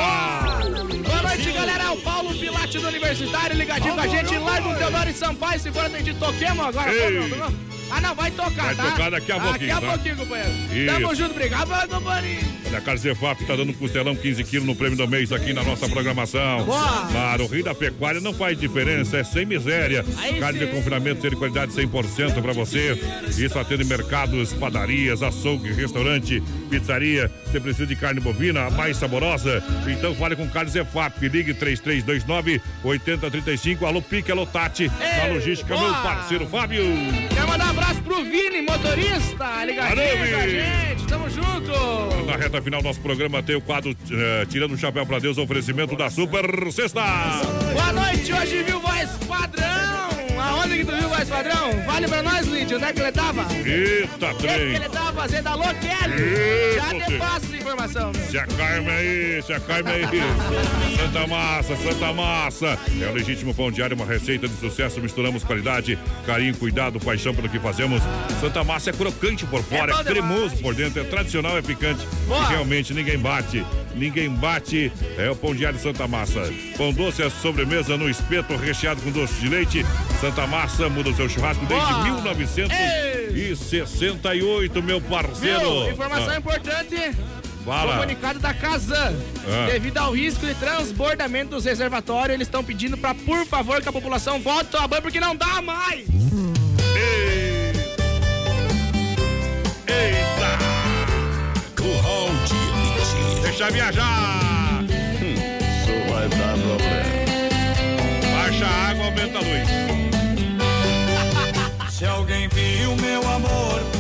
Boa noite, galera. O Paulo Pilate do Universitário ligadinho com a gente. Largo o Teodoro e Sampaio. Se for atendido, toquemos agora. Ei. Não. Ah, não, vai tocar, Vai tá? tocar daqui a Daqui pouquinho, a tá? pouquinho, companheiro. Isso. Tamo junto, obrigado companhia. Olha, a Carzefap está dando um costelão 15 quilos no prêmio do mês aqui na nossa programação. Boa. Claro, o Rei da Pecuária não faz diferença, é sem miséria. Aí Carne de sim. confinamento ser de qualidade 100% para você. Isso atende mercados, padarias, açougue, restaurante, pizzaria. Você precisa de carne bovina, a mais saborosa? Então fale com Carlos Zefap. Ligue 3329 8035. Alô Pique, alô Tati. Na logística, boa. meu parceiro Fábio. Quero mandar abraço pro Vini, motorista. Ligadinho com a gente. Tamo junto. Na reta final do nosso programa tem o quadro eh, Tirando o Chapéu para Deus, oferecimento da Super Sexta. Boa noite, hoje viu voz padrão. Aonde que tu viu voz padrão? Vale pra nós, Lídio. Onde é que ele tava? Eita, O que, que trem. ele tava fazendo? Alô, Kelly. Já te passo essa informação. meu. Se acalme aí, se acalme aí. Santa Massa, Santa Massa. É o legítimo pão diário, uma receita de sucesso. Misturamos qualidade, carinho, cuidado, paixão pelo que fazemos. Santa Massa é crocante por fora, bom é, cremoso por dentro, é tradicional, é picante. Boa. E realmente ninguém bate. Ninguém bate. É o pão diário Santa Massa. Pão doce é sobremesa no espeto recheado com doce de leite. Santa Massa muda o seu churrasco desde Boa. 1968, meu parceiro. Viu? Informação Ah, importante. Fala. Comunicado da Casan. Ah. Devido ao risco de transbordamento dos reservatórios, eles estão pedindo para, por favor, que a população volte a banho, porque não dá mais. Eita! Curral. Deixa viajar! Isso vai dar problema. Baixa a água, aumenta a luz. Se alguém viu meu amor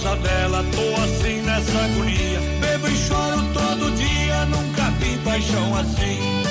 causa dela, tô assim nessa agonia. Bebo e choro todo dia, nunca vi paixão assim.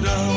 Mamando no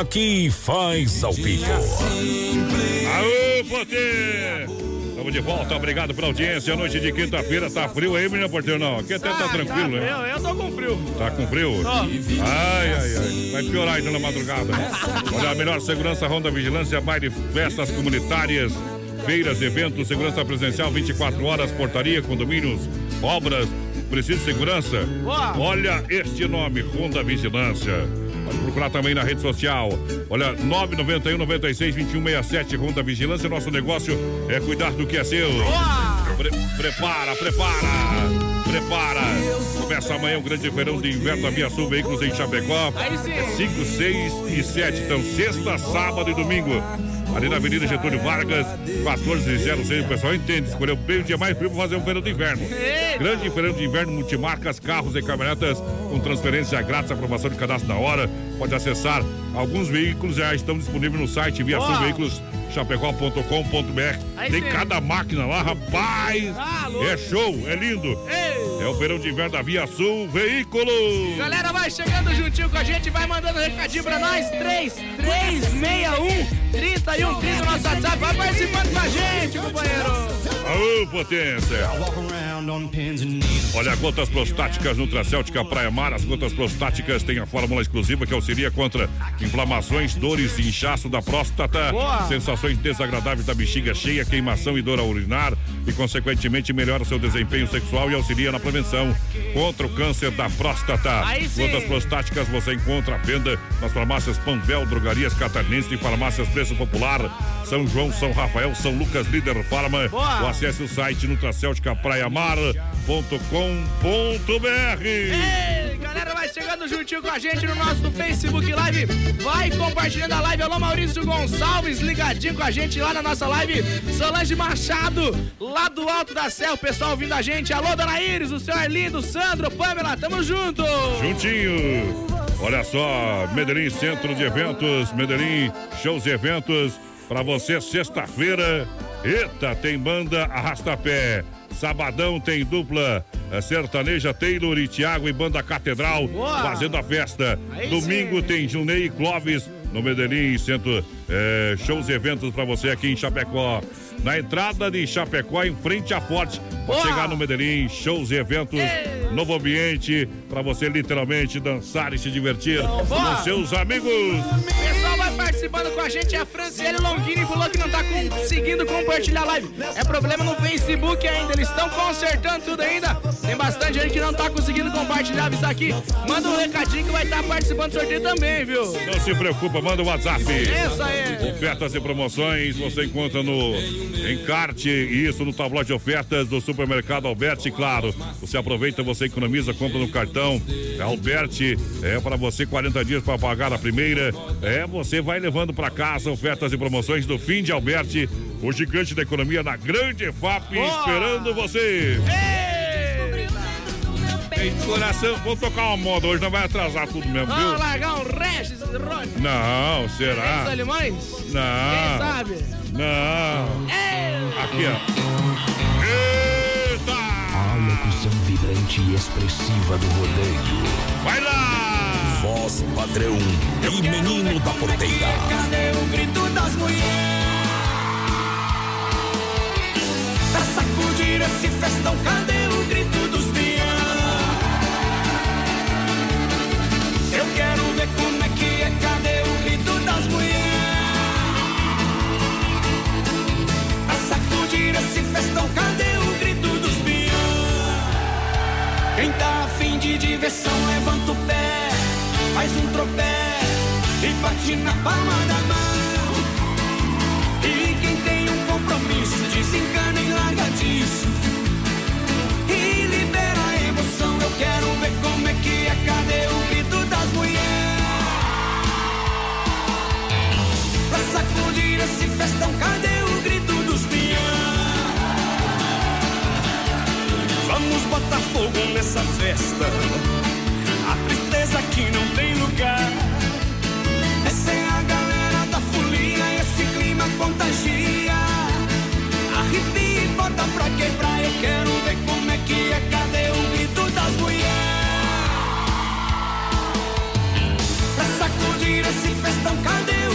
aqui faz ao vivo. Aô, Potê! Estamos de volta, obrigado pela audiência. Noite de quinta-feira, tá frio aí, menina porteiro? Não, aqui até tá tranquilo, né? Eu, eu tô com frio. Tá com frio? Tô. Ai, ai, ai. Vai piorar então na madrugada. Olha, a melhor segurança, Ronda Vigilância, baile, festas comunitárias, feiras, eventos, segurança presencial 24 horas, portaria, condomínios, obras. Precisa de segurança? Olha este nome, Ronda Vigilância. Pode procurar também na rede social. Olha, 991 96 2167 Ronda Vigilância. Nosso negócio é cuidar do que é seu. Pre- prepara, prepara. Prepara. Começa amanhã o grande feirão de inverno da Via Sul Veículos em Chapecó. Aí sim. 5, 6 e 7. Então, sexta, sábado e domingo. Ali na Avenida Getúlio Vargas, 1406. O pessoal entende. Escolheu bem o dia mais frio para fazer um feirão de inverno. Grande feirão de inverno, multimarcas, carros e caminhonetas com transferência grátis, aprovação de cadastro na hora. Pode acessar. Alguns veículos já estão disponíveis no site Via. Veículos chapecó.com.br. Aí Tem cada máquina lá, rapaz. Louco. é show, é lindo. Ei. É o verão de inverno da Via Sul Veículos. Galera, vai chegando juntinho com a gente, vai mandando recadinho pra nós. 3, 3, 61, 31, 30 no nosso WhatsApp. Vai participando com a gente, companheiro. Aô, potência! Olha, gotas prostáticas Nutracêutica Praia Mar. As gotas prostáticas têm a fórmula exclusiva que auxilia contra inflamações, dores e inchaço da próstata, Boa. sensações desagradáveis da bexiga cheia, queimação e dor ao urinar e, consequentemente, melhora seu desempenho sexual e auxilia na prevenção contra o câncer da próstata. Gotas prostáticas você encontra à venda nas farmácias Panvel, Drogarias Catarinense e farmácias Preço Popular, São João, São Rafael, São Lucas, Líder Farma. Boa. Ou acesse o site nutracelticapraiamar.com.br. Ei, galera, vai chegando juntinho com a gente no nosso Facebook Live. Vai compartilhando a live. Alô, Maurício Gonçalves, ligadinho com a gente lá na nossa live. Solange Machado, lá do Alto da Serra, o pessoal ouvindo a gente. Alô, Dona Iris, o senhor Arlindo, Sandro, Pamela, tamo junto. Juntinho. Olha só, Medellín Centro de Eventos, Medellín Shows e Eventos, pra você sexta-feira. Eita, tem banda Arrastapé. Sabadão tem dupla eh, sertaneja Taylor e Thiago e banda Catedral Boa. fazendo a festa. Aí Domingo sim. tem Junei e Clóvis no Medellín Centro eh, Shows e Eventos pra você aqui em Chapecó. Na entrada de Chapecó, em frente à Forte. Boa. chegar no Medellín, shows e eventos, novo ambiente pra você literalmente dançar e se divertir Boa. com seus amigos. O pessoal vai participando com a gente. A Franciele Longini falou que não tá conseguindo compartilhar a live. É problema no Facebook ainda. Eles estão consertando tudo ainda. Tem bastante gente que não tá conseguindo compartilhar. Avisar aqui. Manda um recadinho que vai estar participando do sorteio também, viu? Não se preocupa, manda o WhatsApp. Isso aí. Ofertas e promoções você encontra no Encarte isso no tabloide de ofertas do supermercado Alberti, claro. Você aproveita, você economiza, compra no cartão. Alberti é para você 40 dias para pagar a primeira. É, você vai levando para casa ofertas e promoções do fim de Alberti, o gigante da economia na grande FAP, Boa. esperando você. Tem coração, vamos tocar uma moda hoje, não vai atrasar tudo mesmo, Vamos viu? largar um Regis Rony. Não, será? alemães? Quem Não. sabe? Aqui, ó. Eita! A locução vibrante e expressiva do rodeio. Vai lá! Voz padrão e menino da porteira. Cadê o grito das mulheres? Pra sacudir esse festão, cadê o grito dos peão? Sacudir esse festão, cadê o grito dos peão? Quem tá afim de diversão, levanta o pé, faz um tropé e bate na palma da mão. E quem tem um compromisso, desencana e larga disso. E libera a emoção, eu quero ver como é que é, cadê o grito das mulheres? Pra sacudir esse festão, cadê Vamos botar fogo nessa festa. A tristeza aqui não tem lugar. Essa é a galera da folia, esse clima contagia. Arrepia e bota pra quebrar. Eu quero ver como é que é. Cadê o grito das mulheres? Pra sacudir esse festão, cadê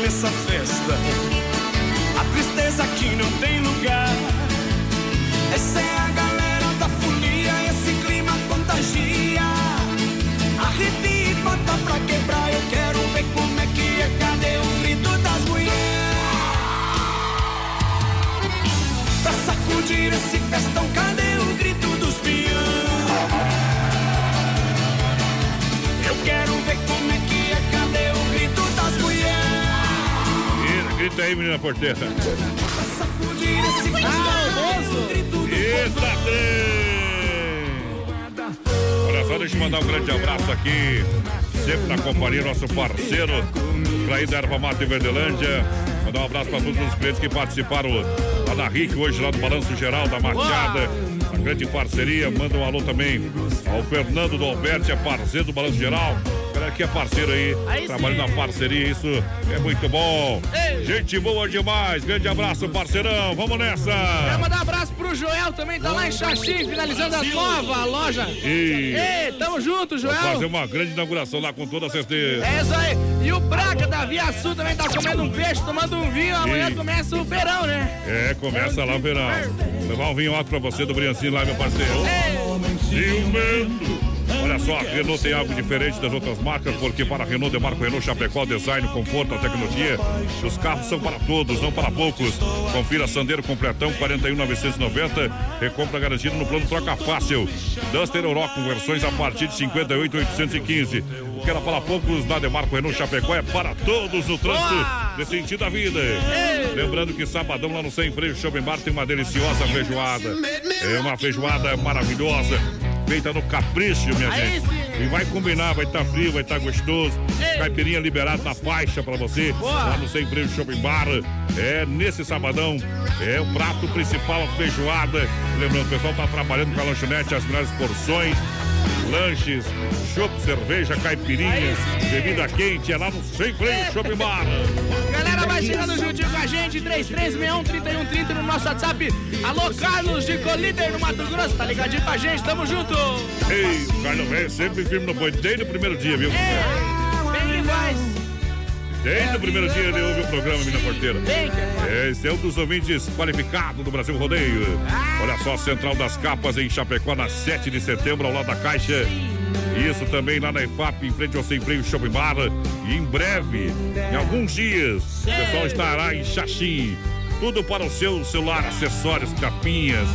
nessa festa. A tristeza aqui não tem lugar. Essa é a galera da folia, esse clima contagia. Arrepia e bota pra quebrar, eu quero ver como é que é. Cadê o grito das mulheres? Pra sacudir esse festão, E- Grita aí, menina porteira. Grito do! Olha só, deixa eu mandar um grande abraço aqui. Sempre na companhia, nosso parceiro, Claí da Erva Mata em Verdelândia. Mandar um abraço para todos os clientes que participaram lá na RIC, hoje lá no Balanço Geral da Machada. A grande parceria. Manda um alô também ao Fernando do Alberti, é parceiro do Balanço Geral. Que é parceiro aí, Aí trabalhando na parceria, isso é muito bom. Gente boa demais. Grande abraço, parceirão. Vamos nessa. Quero mandar um abraço pro Joel também, tá lá em Xaxim, finalizando a nova loja. E- Ei, tamo junto, Joel. fazer uma grande inauguração lá com toda certeza. É isso aí. E o Braga da Via Sul também tá comendo um peixe, tomando um vinho. Amanhã começa o verão, né? É, começa lá o verão. Levar um vinho alto pra você do Briancino lá, meu parceiro. Ciumento. Olha só, a Renault tem algo diferente das outras marcas, porque para a Renault demarca o Renault Chapecó, design, conforto, a tecnologia. Os carros são para todos, não para poucos. Confira Sandeiro completão 41,990. Recompra garantida no plano Troca Fácil. Duster Euro com versões a partir de 58,815. O que era para poucos na demarca o Renault Chapecó é para todos no trânsito desse sentido da vida. Lembrando que sabadão lá no Sem Freio Shopping Bar tem uma deliciosa feijoada. É uma feijoada maravilhosa. Feita no capricho, minha Aí gente. sim. E vai combinar, vai estar frio, vai estar gostoso. Caipirinha liberada na faixa pra você. Lá no Sem Freio Shopping Bar. É nesse sabadão. É o prato principal, a feijoada. Lembrando, o pessoal tá trabalhando com a lanchonete, as melhores porções. Lanches, chopp, cerveja, caipirinha, bebida quente, é lá no Sem Freio Shopping Bar. Vai chegando juntinho com a gente, 3361-3130 no nosso WhatsApp. Alô, Carlos de Colíder no Mato Grosso, tá ligadinho com a gente, tamo junto. Ei, o Carlos Velho sempre firme no boi, desde o primeiro dia, viu? Bem demais. Desde o primeiro dia ele ouve o programa, minha porteira. Bem, É, Esse é um dos ouvintes qualificados do Brasil Rodeio. Olha só, Central das Capas em Chapecó, na 7 de setembro, ao lado da Caixa. Isso também lá na EFAP, em frente ao Sem Freio Shopping Bar. E em breve, em alguns dias, o pessoal estará em Xaxim. Tudo para o seu celular, acessórios, capinhas,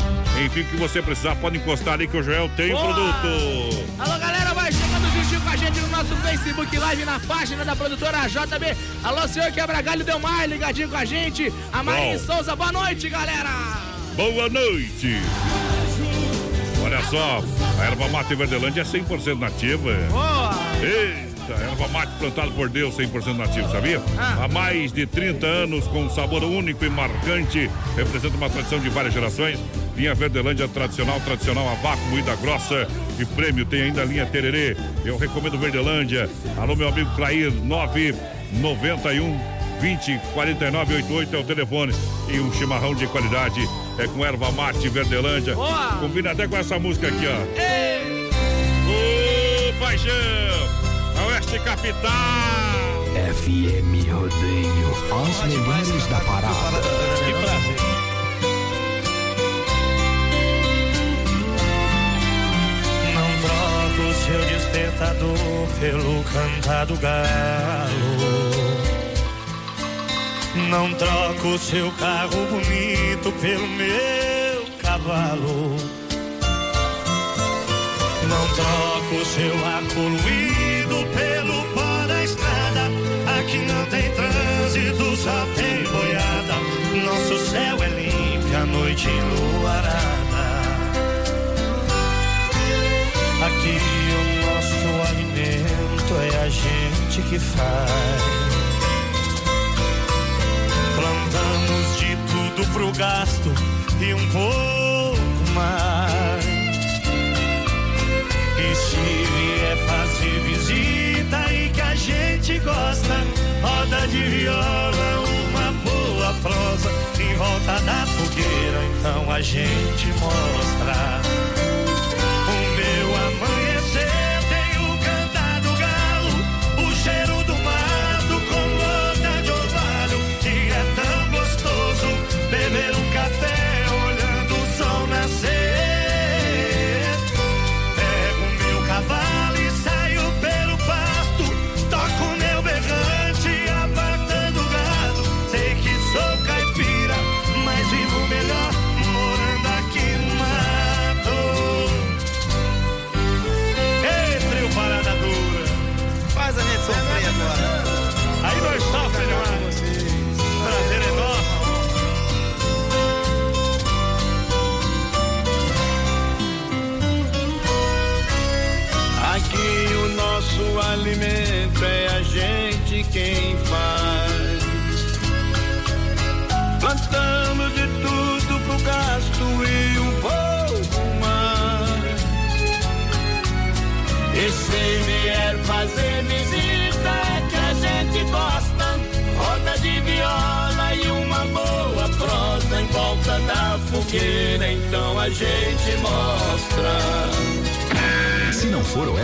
enfim, o que você precisar, pode encostar ali que o Joel tem o Boa! produto. Alô, galera, vai chegando juntinho com a gente no nosso Facebook Live, na página da produtora JB. Alô, senhor Quebra-Galho Delmar, ligadinho com a gente. A Maria Bom. Souza, boa noite, galera. Boa noite. Olha só, a erva mate Verdelândia é 100% nativa. Boa. Eita, erva mate plantada por Deus, 100% nativo, sabia? Ah. Há mais de 30 anos, com um sabor único e marcante, representa uma tradição de várias gerações. Linha Verdelândia tradicional, tradicional a vácuo, moída grossa e prêmio. Tem ainda a linha Tererê. Eu recomendo Verdelândia. Alô, meu amigo Clair, 991 20 49 88 é o telefone. E um chimarrão de qualidade é com erva mate Verdelândia. Boa. Combina até com essa música aqui, ó. Ei. Ô, paixão! A Oeste Capital! FM Rodeio. As melhores da parada. Que prazer! Não troco o seu despertador pelo cantar do galo. Não troco o seu carro bonito pelo meu cavalo. Não troco o seu ar poluído pelo pó da estrada. Aqui não tem trânsito, só tem boiada. Nosso céu é limpo, a noite enluarada. Aqui o nosso alimento é a gente que faz. De tudo pro gasto e um pouco mais. E se vier fazer visita e que a gente gosta, roda de viola, uma boa prosa em volta da fogueira, então a gente mostra.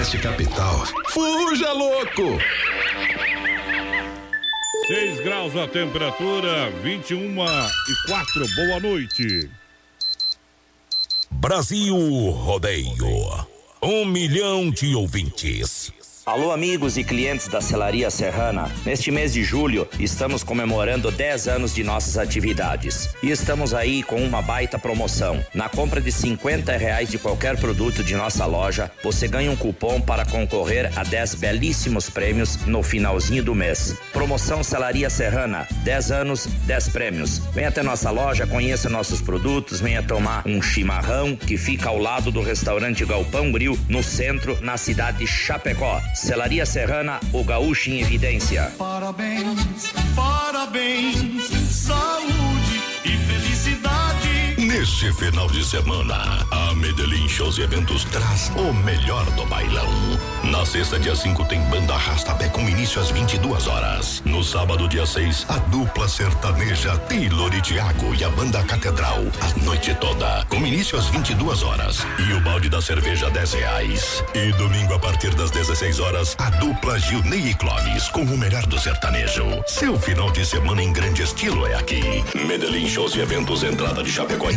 Oeste Capital, fuja louco! 6 graus a temperatura, 21 e 4. Boa noite. Brasil Rodeio. Um milhão de ouvintes. Alô, amigos e clientes da Celaria Serrana. Neste mês de julho, estamos comemorando 10 anos de nossas atividades. E estamos aí com uma baita promoção. Na compra de 50 reais de qualquer produto de nossa loja, você ganha um cupom para concorrer a 10 belíssimos prêmios no finalzinho do mês. Promoção Celaria Serrana. 10 anos, 10 prêmios. Venha até nossa loja, conheça nossos produtos, venha tomar um chimarrão que fica ao lado do restaurante Galpão Grill, no centro, na cidade de Chapecó. Celaria Serrana, o gaúcho em evidência. Parabéns, parabéns, saúde e felicidade. Neste final de semana, a Medellín Shows e Eventos traz o melhor do bailão. Na sexta, dia 5, tem banda Arrastapé com início às 22 horas. No sábado, dia 6, a dupla sertaneja Taylor e Thiago e a banda Catedral a noite toda, com início às 22 horas. E o balde da cerveja 10 reais. E domingo, a partir das 16 horas, a dupla Gilney e Clóvis com o melhor do sertanejo. Seu final de semana em grande estilo é aqui. Medellín Shows e Eventos, entrada de Chapecó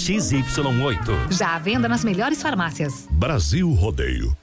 XY8. Já à venda nas melhores farmácias. Brasil Rodeio.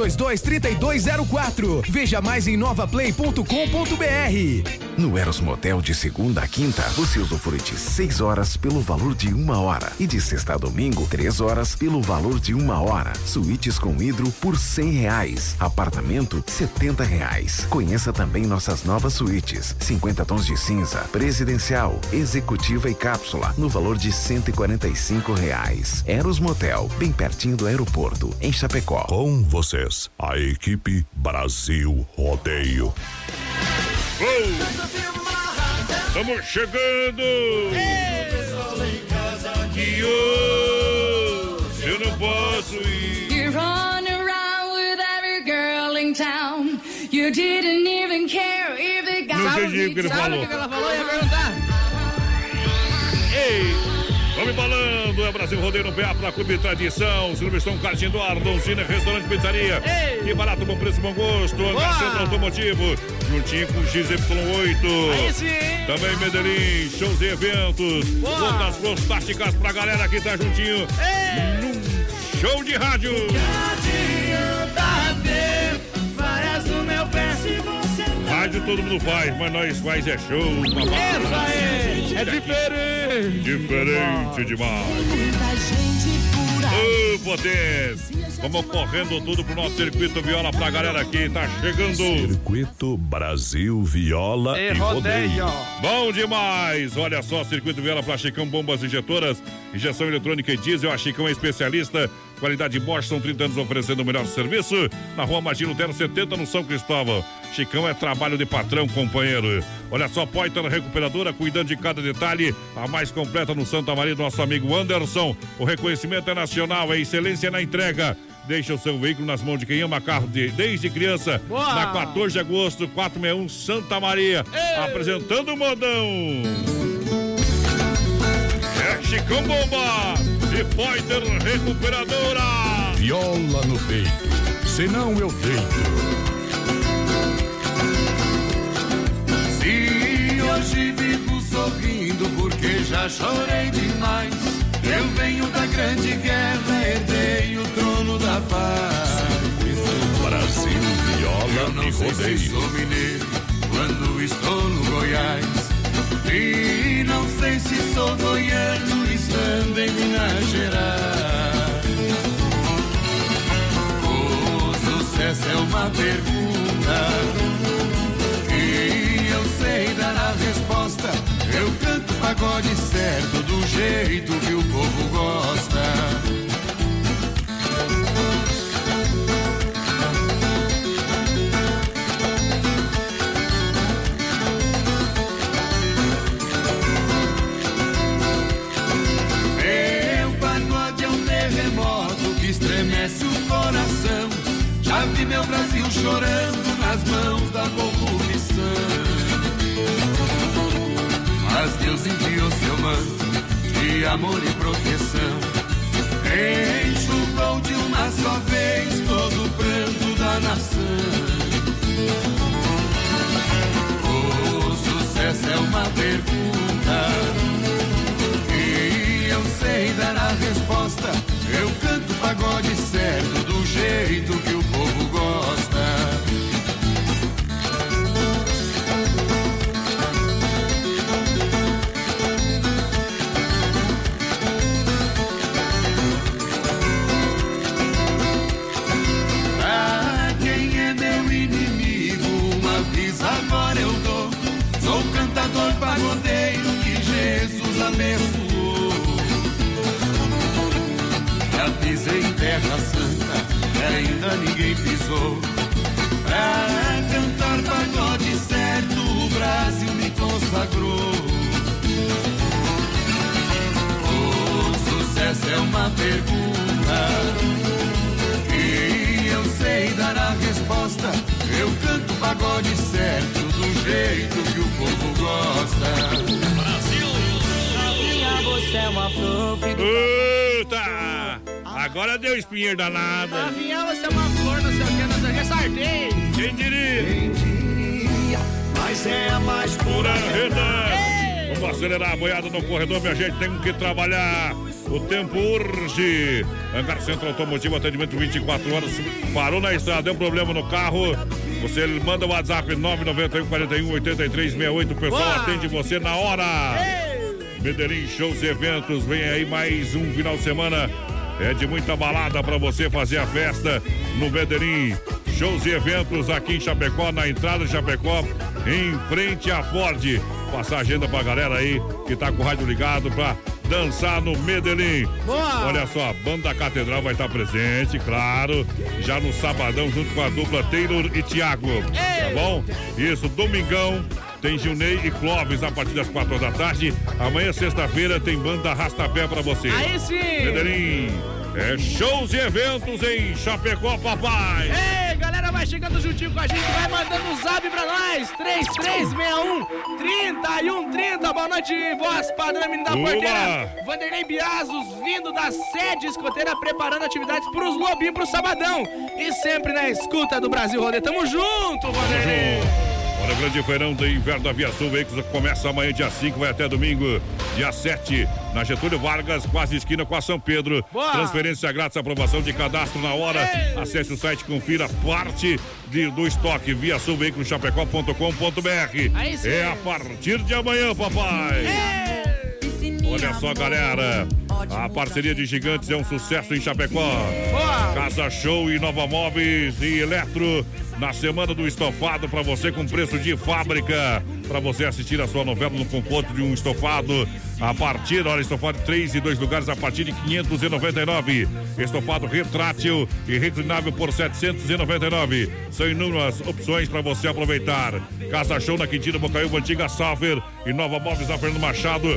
3322-3204. Veja mais em novaplay.com.br. No Eros Motel de segunda a quinta, você usufrui de 6 horas pelo valor de uma hora. E de sexta a domingo, 3 horas pelo valor de uma hora. Suítes com hidro por 100 reais. Apartamento, 70 reais. Conheça também nossas novas suítes. 50 tons de cinza, presidencial, executiva e cápsula, no valor de 145 reais. Eros Motel, bem pertinho do aeroporto, em Chapecó. Com a equipe Brasil Rodeio. Estamos chegando! E hoje eu não posso ir. You run around with every girl in town. You didn't even care if it got Não entendi o que ele Sabe o que ela falou? Ia perguntar. Ei! Vamos embalando, é Brasil Rodeio no PA para Clube Tradição, Silvestão Karting do Ardon, Cine, Restaurante Pizzaria. Ei! Que barato, bom preço, bom gosto. Boa! Centro Automotivo, juntinho com XY8. Aí sim? Também Medellín, shows e eventos. Boa! Outras prostáticas pra galera que tá juntinho. Ei! Num show de rádio. Várias Rádio todo mundo faz, mas nós faz é show. Isso aí! É diferente! Diferente demais. Ô, potência! Vamos correndo tudo pro nosso circuito viola pra galera que tá chegando. Circuito Brasil Viola E e, rodeio. Rodeio. Bom demais! Olha só, circuito viola pra Chicão Bombas Injetoras, injeção eletrônica e diesel. A Chicão é especialista Qualidade Bosch, são 30 anos oferecendo o melhor serviço. Na rua Magino Terra 70, no São Cristóvão. Chicão é trabalho de patrão, companheiro. Olha só, Poiter Recuperadora, cuidando de cada detalhe. A mais completa no Santa Maria, do nosso amigo Anderson. O reconhecimento é nacional, é excelência na entrega. Deixa o seu veículo nas mãos de quem ama carro de- desde criança. Boa! Na 14 de agosto, 461 Santa Maria. Apresentando o modão. Chicão Bomba e Poiter Recuperadora. Viola no peito, senão eu deito. Se hoje vivo sorrindo porque já chorei demais. Eu venho da grande guerra, herdei o trono da paz. Brasil, viola Eu não e sei se rodeio. sou mineiro quando estou no Goiás. E não sei se sou goiano estando em Minas Gerais. O sucesso é uma pergunta e eu sei dar a resposta. Eu canto pagode certo do jeito que o povo gosta. Vi meu Brasil chorando nas mãos da corrupção. Mas Deus enviou seu manto de amor e proteção. Enxugou de uma só vez todo o pranto da nação. O sucesso é uma pergunta e eu sei dar a resposta. Eu canto pagode certo do jeito que o povo Abençoou. Já pisei em terra santa, ainda ninguém pisou. Pra cantar pagode certo, o Brasil me consagrou. O sucesso é uma pergunta e eu sei dar a resposta. Eu canto pagode certo do jeito que o povo gosta. É uma flor, Eita! Agora deu espinheiro danado. Novinha, você é uma flor, não sei o que, não sei o que, sartei. Quem diria? Quem diria, mas é a mais Pura verdade. Vamos acelerar a boiada no corredor, minha gente. Tem que trabalhar. O tempo urge. Hangar Centro Automotivo, atendimento 24 horas. Parou na estrada, deu problema no carro. Você manda o WhatsApp 991 41 83 68. O pessoal Boa. atende você na hora. Medellín Shows e Eventos. Vem aí mais um final de semana. É de muita balada para você fazer a festa no Medellín. Shows e eventos aqui em Chapecó, na entrada de Chapecó, em frente à Ford. Passar a agenda pra galera aí que tá com o rádio ligado pra dançar no Medellín. Boa! Olha só, a banda Catedral vai estar presente, claro, já no sabadão junto com a dupla Taylor e Thiago. Tá bom? Isso, domingão. Tem Gilney e Clóvis a partir das quatro da tarde. Amanhã, sexta-feira, tem banda Rastapé pra você. Aí sim! Medellín, é shows e eventos em Chapecó, papai. Ei, galera, vai chegando juntinho com a gente, vai mandando um zap pra nós. 3361 3130. Boa noite, voz padrão, menino da Boa. porteira. Vanderlei Biazos, vindo da sede escoteira, preparando atividades pros lobinhos pro sabadão. E sempre na escuta do Brasil Rolê. Tamo junto, Vanderlei. Olha, o grande feirão do inverno da Via Sul Veículos começa amanhã, dia 5, vai até domingo, dia 7, na Getúlio Vargas, quase esquina com a São Pedro. Boa. Transferência grátis, aprovação de cadastro na hora. Acesse o site, confira parte de- do estoque via sulveiculoschapecó.com.br. Aí sim. É a partir de amanhã, papai. Olha só, galera. A parceria de gigantes é um sucesso em Chapecó. Casa Show e Nova Móveis e Eletro. Na semana do estofado para você com preço de fábrica. Para você assistir a sua novela no conforto de um estofado. A partir, olha, estofado de 3 e 2 lugares a partir de 599. Estofado retrátil e reclinável por 799. São inúmeras opções para você aproveitar. Casa Show na Quintino Bocaiúva, Antiga Salver e Nova Móveis na Fernando Machado.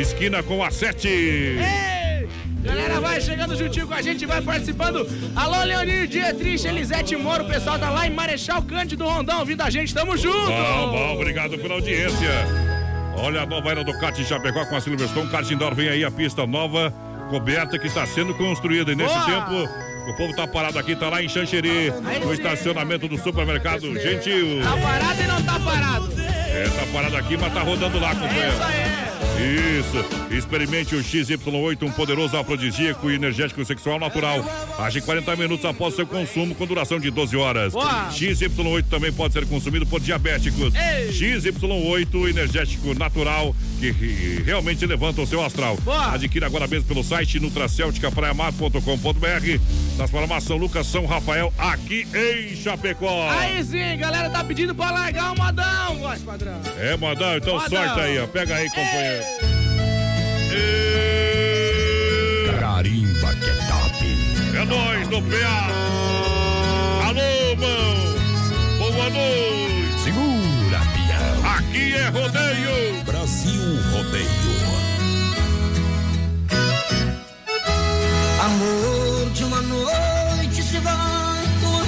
Esquina com a 7. Ei! Galera, vai chegando juntinho com a gente, vai participando. Alô, Leonir Dietrich, Elisete Moro, o pessoal tá lá em Marechal Cândido Rondão ouvindo a gente, tamo junto! Bom, bom, obrigado pela audiência. Olha a nova era do kart em Chapecó com a Silverstone. Kart Indoor vem aí a pista nova, coberta, que está sendo construída. E nesse Boa! tempo, o povo tá parado aqui, tá lá em Xanxerê, no estacionamento do supermercado Gentil. Tá parado e não tá parado. É, tá parado aqui, mas tá rodando lá, companheiro. Isso aí. Isso. Experimente o XY8, um poderoso afrodisíaco e energético sexual natural. Age 40 minutos após seu consumo, com duração de 12 horas. Boa. XY8 também pode ser consumido por diabéticos. Ei. XY8, energético natural, que re- realmente levanta o seu astral. Boa. Adquira agora mesmo pelo site nutracelticapraiamar.com.br. Na farmácia Lucas São Rafael, aqui em Chapecó. Aí sim, galera tá pedindo pra largar o modão, voz padrão. É, modão, então Modão. sorte aí, ó. Pega aí, companheiro. Carimba que é top. É nós do PA. Alô, mão. Boa noite. Segura, pião. Aqui é rodeio. Brasil Rodeio. Amor de uma noite se vai tua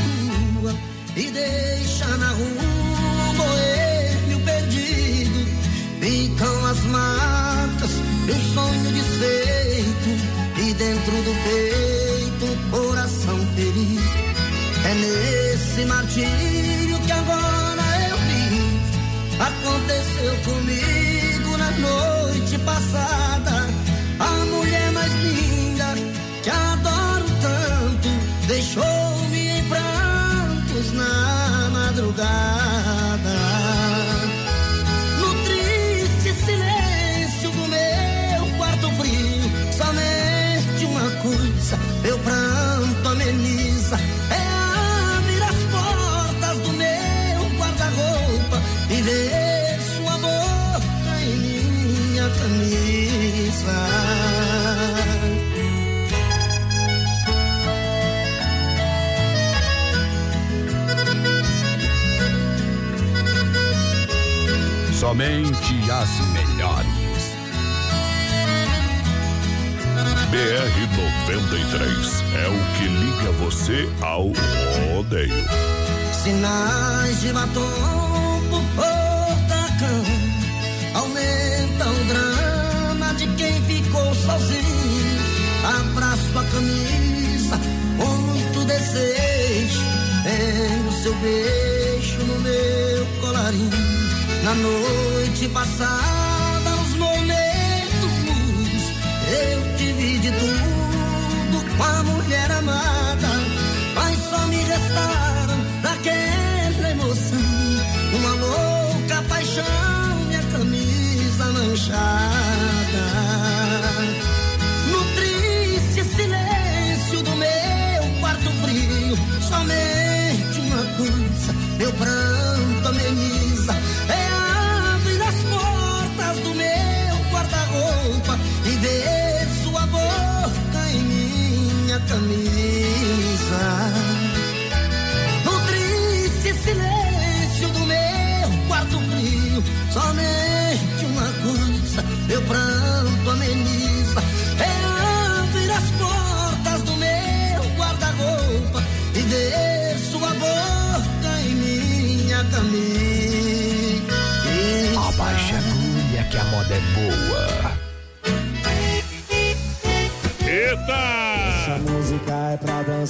rua e deixa Ficam as marcas de um sonho desfeito e dentro do peito coração ferido. É nesse martírio que agora eu vivo. Aconteceu comigo na noite passada. A mulher mais linda que adoro tanto deixou-me em prantos na madrugada. Somente as melhores. BR-93 é o que liga você ao rodeio. Sinais de batom por portacão Aumenta o drama sozinho Abraço a camisa muito desejo Tenho seu beijo no meu colarinho. Na noite passada, os momentos Eu tive de tudo com a mulher amada Mas só me restaram daquela emoção. Uma louca paixão, minha camisa manchada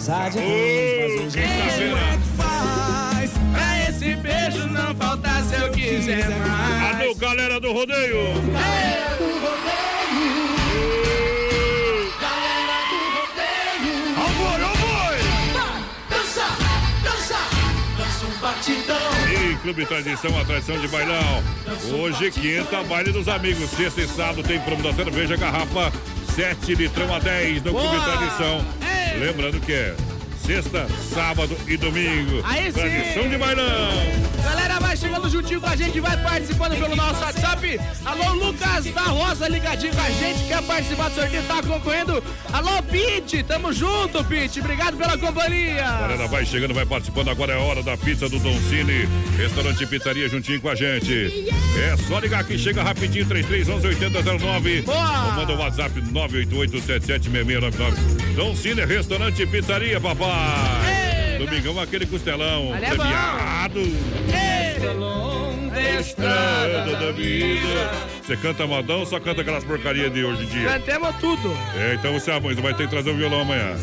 dançar de vez, mas hoje quinta-feira. Faz pra esse beijo não faltar se eu quiser mais. Alô, galera do rodeio! Galera do rodeio! Galera do rodeio, Ó boi, vai dançar, dançar, dança um batidão. E Clube Tradição, a tradição de bailão. Hoje, quinta, baile dos amigos. Sexta e sábado tem promo da cerveja, garrafa 7 litrão a 10 no Clube! Tradição. Lembrando que é sexta, sábado e domingo. Aí sim! Tradição de bailão. Galera, chegando juntinho com a gente, vai participando pelo nosso WhatsApp. Alô, Lucas da Rosa, ligadinho com a gente, quer participar do sorteio, tá concorrendo. Alô, Pete, tamo junto, Pete, obrigado pela companhia. Galera, vai chegando, vai participando. Agora é hora da pizza do Don Cine. Restaurante e Pizzaria juntinho com a gente. É só ligar aqui, chega rapidinho, 3311-8009. Boa! Ou manda o WhatsApp 988-776699. Don Cine, Restaurante e Pizzaria, papai. Domingão, aquele costelão. É premiado. Estrada da vida. Você canta modão ou só canta aquelas porcarias de hoje em dia? Cantemos tudo. É, então você amanhã vai ter que trazer o violão amanhã.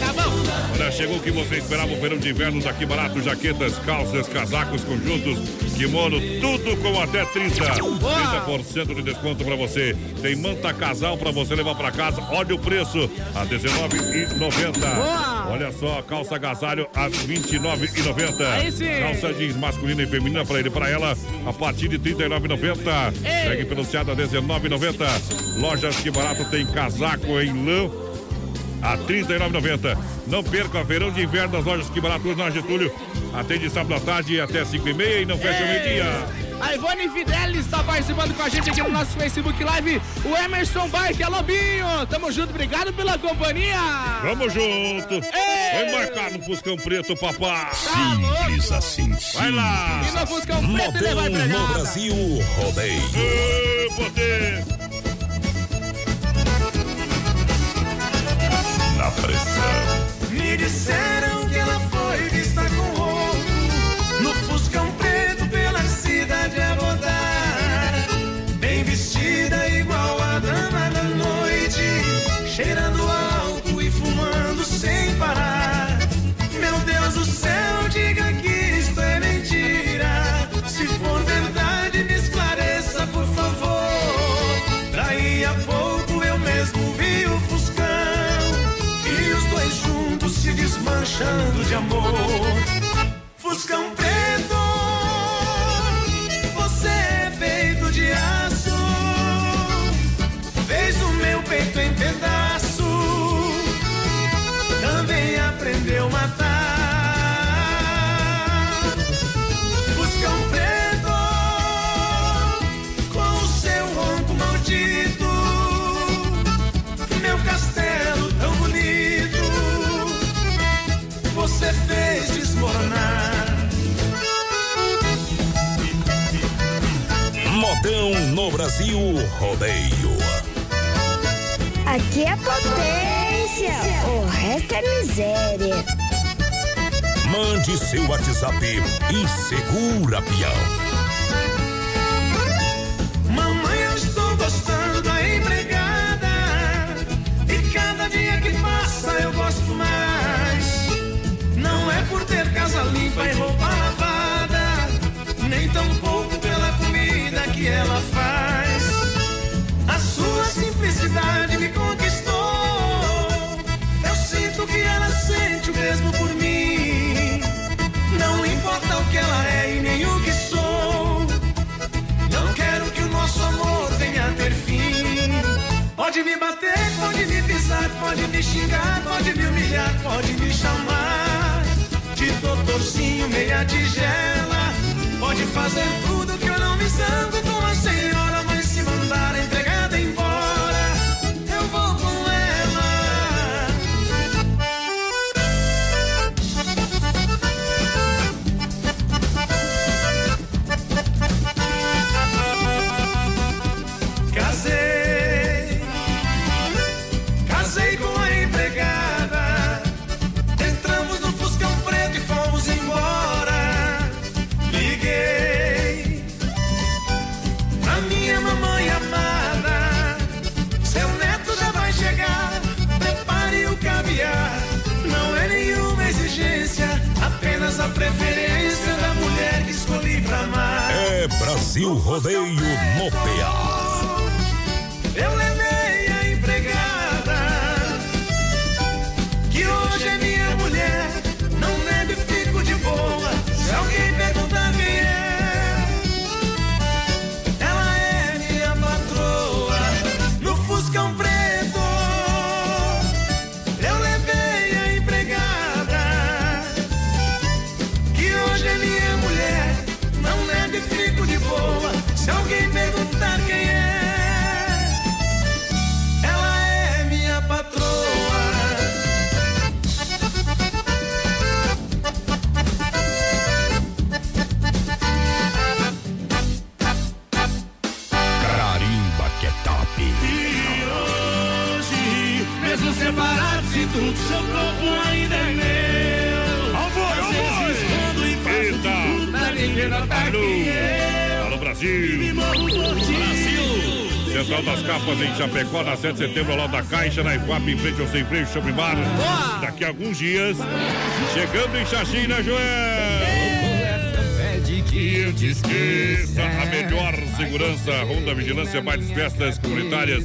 tá bom. Olha, chegou o que você esperava, o verão de inverno daqui barato, jaquetas, calças, casacos, conjuntos, kimono, tudo com até 30. 30% de desconto pra você. Tem manta casal pra você levar pra casa. Olha o preço, a R$19,90. Boa. Olha só, calça agasalho a R$29,90. Aí sim. Calça jeans masculina e feminina pra ele e pra ela a partir de R$39,90. Ei. Segue peluciado a R$19,90. Lojas que barato tem casaco em lã a R$ 39,90. Não perca, verão de inverno das lojas que barato na Getúlio. Atende sábado à tarde até 5 e e não fecha meio-dia. A Ivone Fidelis está participando com a gente aqui no nosso Facebook Live. O Emerson Bike, alô Binho. Tamo junto, obrigado pela companhia. Vamos junto. Vai marcar no Fuscão Preto, papá. Simples assim. Vai lá. E no Fuscão Preto ele vai Modão no. Brasil Rodeio. Poder. Na pressão. Me disseram que ela foi Brasil Rodeio. Aqui é potência, o resto é miséria. Mande seu WhatsApp e segura, peão. Mamãe, eu estou gostando da empregada. E cada dia que passa eu gosto mais. Não é por ter casa limpa e roupa lavada, mesmo por mim. Não importa o que ela é e nem o que sou. Não quero que o nosso amor venha a ter fim. Pode me bater, pode me pisar, pode me xingar, pode me humilhar, pode me chamar de doutorzinho meia tigela. Pode fazer tudo que eu não me zango com a senhora, mas se mandar a Brasil Rodeio no PA. Brasil! morro ti. Central das Capas em Chapecó, na 7 de setembro, ao lado da Caixa, na IFAP, em frente ao Sem Freio, Shopping Bar. Daqui a alguns dias, chegando em Xaxim, né, Joel? que eu te Esqueça a melhor segurança, Ronda Vigilância, bailes, festas comunitárias,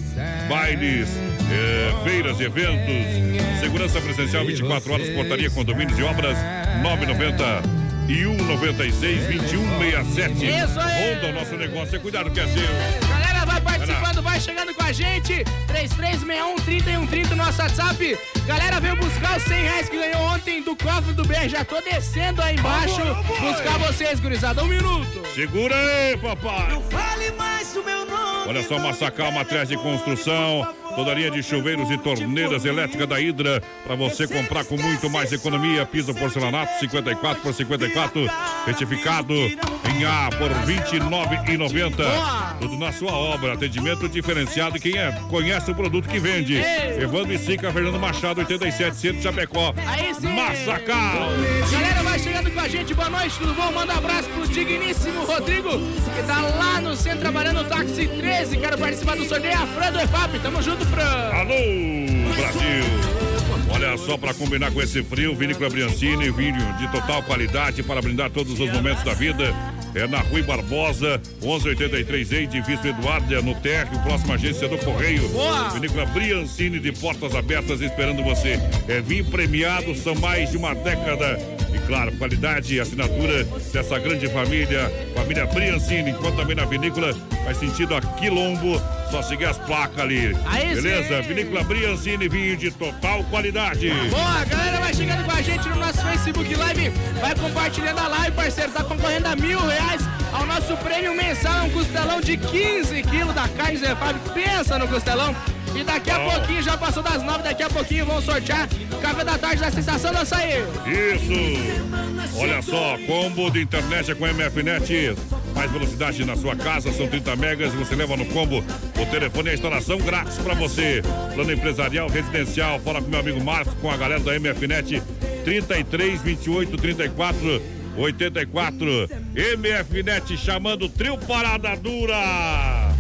bailes, eh, feiras, eventos, segurança presencial 24 horas, portaria, condomínios e obras, 990 e 196 2167. Isso aí. Ronda, o nosso negócio é cuidar do que é seu. Galera, vai participando, vai chegando com a gente. 3361-3130 no nosso WhatsApp. Galera, veio buscar os 100 reais que ganhou ontem do cofre do BR. Já tô descendo aí embaixo. buscar vocês, gurizada. Um minuto. Segura aí, papai. Fale mais o meu nome. Olha só, Massacal, matriz de construção, toda linha de chuveiros e torneiras elétricas da Hidra, para você comprar com muito mais economia. Piso porcelanato 54 por 54, retificado em A por 29,90. Tudo na sua obra, atendimento diferenciado. Quem é, conhece o produto que vende. Evandro e Sica, Fernando Machado, 87 Centro Chapecó. Massacal. Galera, vai chegando com a gente. Boa noite, tudo bom? Manda um abraço pro digníssimo Rodrigo, que tá lá no centro trabalhando no táxi 13. Quero participar do sorteio. A Fran do EFAP. Tamo junto, Fran. Alô, Brasil! Olha só, para combinar com esse frio, Vinícola Briancini, vinho de total qualidade para brindar todos os momentos da vida. É na Rui Barbosa, 1183 em edifício Eduardo, no térreo, próxima agência do Correio. Boa! Vinícola Briancini, de portas abertas, esperando você. É vinho premiado, são mais de uma década. Claro, qualidade e assinatura dessa grande família, família Briancini. Enquanto também na vinícola faz sentido a Quilombo, só seguir as placas ali. Aí sim. Beleza? Vinícola Briancini, vinho de total qualidade. Boa, galera, vai chegando com a gente no nosso Facebook Live. Vai compartilhando a live, parceiro. Tá concorrendo a mil reais ao nosso prêmio mensal. Um costelão de 15 quilos da Zé Fábio. Pensa no costelão. E daqui a pouquinho, já passou das nove, daqui a pouquinho vão sortear café da tarde da sensação do açaí. Isso! Olha só, combo de internet é com MFNet. Mais velocidade na sua casa, são 30 megas e você leva no combo o telefone e a instalação grátis para você. Plano empresarial, residencial, fala com meu amigo Marcos, com a galera da MFNet. 33 28 34 84. MFNet chamando trio Parada Dura.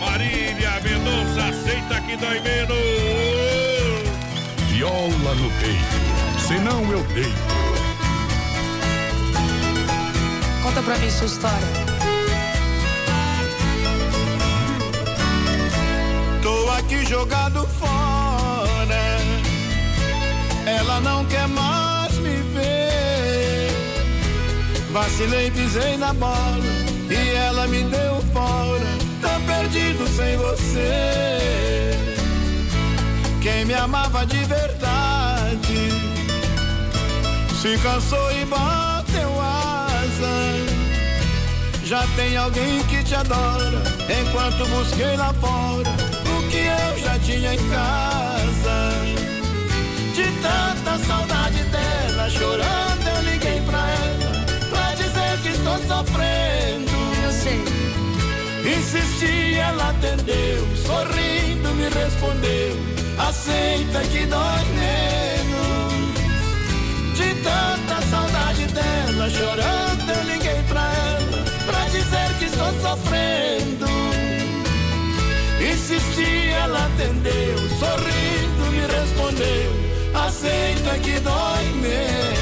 Marília Mendonça, aceita que dói menos. Viola no peito, senão eu deito. Conta pra mim sua história. Tô aqui jogado fora. Ela não quer mais me ver. Vacilei, pisei na bola e ela me deu fora. Perdido sem você. Quem me amava de verdade se cansou e bateu asa. Já tem alguém que te adora, enquanto busquei lá fora o que eu já tinha em casa. De tanta saudade dela, chorando, eu liguei pra ela, pra dizer que estou sofrendo. Eu sei. Insisti, ela atendeu, sorrindo me respondeu, aceita que dói menos. De tanta saudade dela, chorando, eu liguei pra ela, pra dizer que estou sofrendo. Insisti, ela atendeu, sorrindo me respondeu, aceita que dói menos.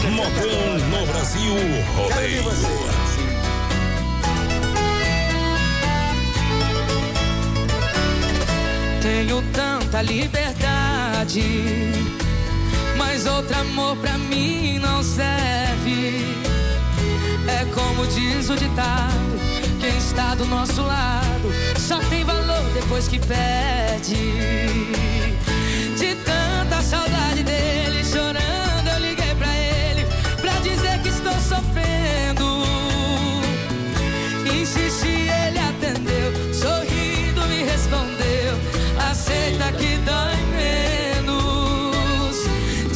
Modão no Brasil Rodeio. Tenho tanta liberdade, mas outro amor pra mim não serve. É como diz o ditado: quem está do nosso lado só tem valor depois que perde. De tanta saudade dele, chorando, Insisti, ele atendeu, sorrindo me respondeu. Aceita que dói menos.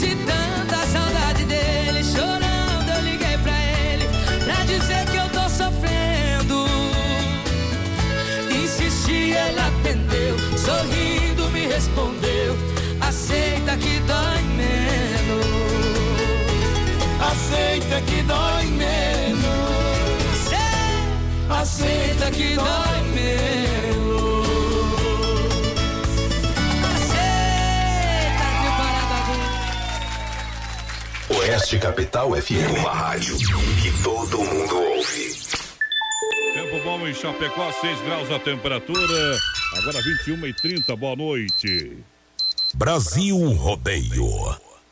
De tanta saudade dele, chorando eu liguei pra ele pra dizer que eu tô sofrendo. Insisti, ele atendeu, sorrindo me respondeu. Aceita que dói menos aceita Aceita que dói menos. Oeste Capital FM, uma rádio que todo mundo ouve. Tempo bom em Chapecó, 6 graus a temperatura. Agora 21 e 30, boa noite. Brasil Rodeio.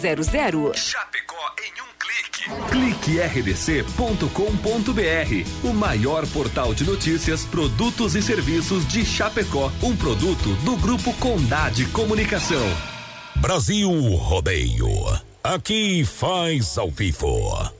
3328-3100. Chapecó em um clique. Clique rdc.com.br, o maior portal de notícias, produtos e serviços de Chapecó, um produto do grupo Condade Comunicação. Brasil Rodeio. Aqui faz ao vivo.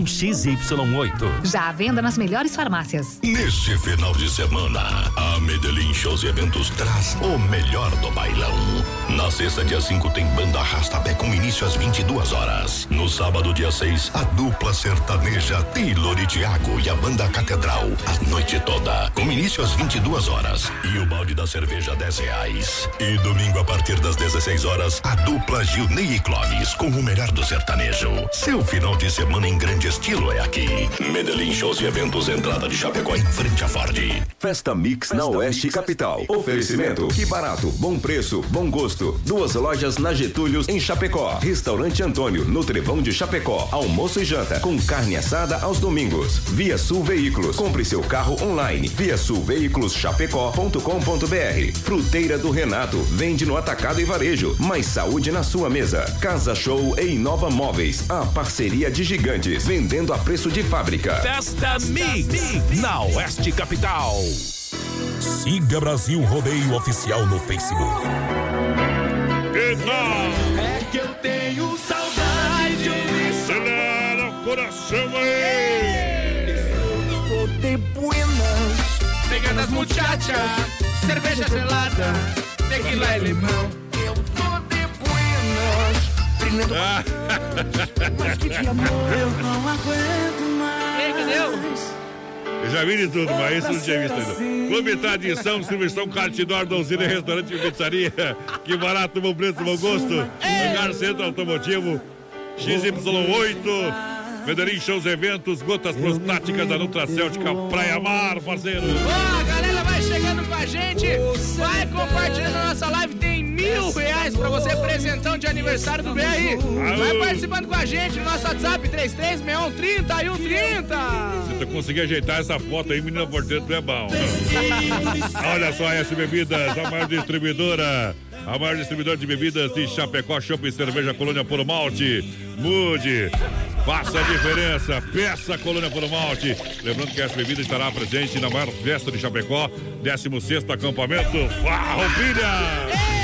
XY8. Já à venda nas melhores farmácias. Neste final de semana, a Medellín Shows e Eventos traz o melhor do bailão. Na sexta, dia 5, tem banda Arrastapé com início às 22 horas. No sábado, dia 6, a dupla sertaneja Taylor e Thiago e a banda Catedral a noite toda. Com início às 22 horas. E o balde da cerveja 10 reais. E domingo, a partir das 16 horas, a dupla Gilney e Clóvis com o melhor do sertanejo. Seu final de semana em grande estilo é aqui. Medellín Shows e Eventos, entrada de Chapecó em frente à Ford. Festa Mix na Oeste Capital. Oferecimento. Que barato, bom preço, bom gosto. Duas lojas na Getúlio, em Chapecó. Restaurante Antônio, no Trevão de Chapecó. Almoço e janta, com carne assada aos domingos. Via Sul Veículos. Compre seu carro online. Via Sul Veículos Chapecó.com.br. Fruteira do Renato. Vende no atacado e varejo. Mais saúde na sua mesa. Casa Show e Inova Móveis. A parceria de gigantes. Vendendo a preço de fábrica. Festa Mix na Oeste Capital. Siga Brasil Rodeio Oficial no Facebook. É que eu tenho saudade. Acelera o coração aí. De buenas. Pega das muchachas, cerveja gelada, tequila e limão. Eu tô de buenas. Brilhando mais que de amor. Eu não aguento mais. Ei, que deu? Eu já vi de tudo, mas isso não tinha visto ainda. Clube Tradição, distribuição Cartidor, Donzina, restaurante e pizzaria. Que barato, bom preço, bom gosto. Lugar Centro Automotivo, XY8. Medellín Shows Eventos, gotas prostáticas da Nutracêutica Praia Mar, parceiro. Ó, a galera vai chegando com a gente, vai compartilhando a nossa live, tem mil reais pra você, presentão de aniversário do BR. Vai participando com a gente no nosso WhatsApp, 3361 30 e 130. Se tu conseguir ajeitar essa foto aí, menina porteira, tu é bom. Olha só, S Bebidas, a maior distribuidora. A maior distribuidora de bebidas de Chapecó, Chopp e Cerveja Colônia Puro Malte. Mude. Faça a diferença. Peça a Colônia Puro Malte. Lembrando que essa bebida estará presente na maior festa de Chapecó, 16 acampamento Farroupilha.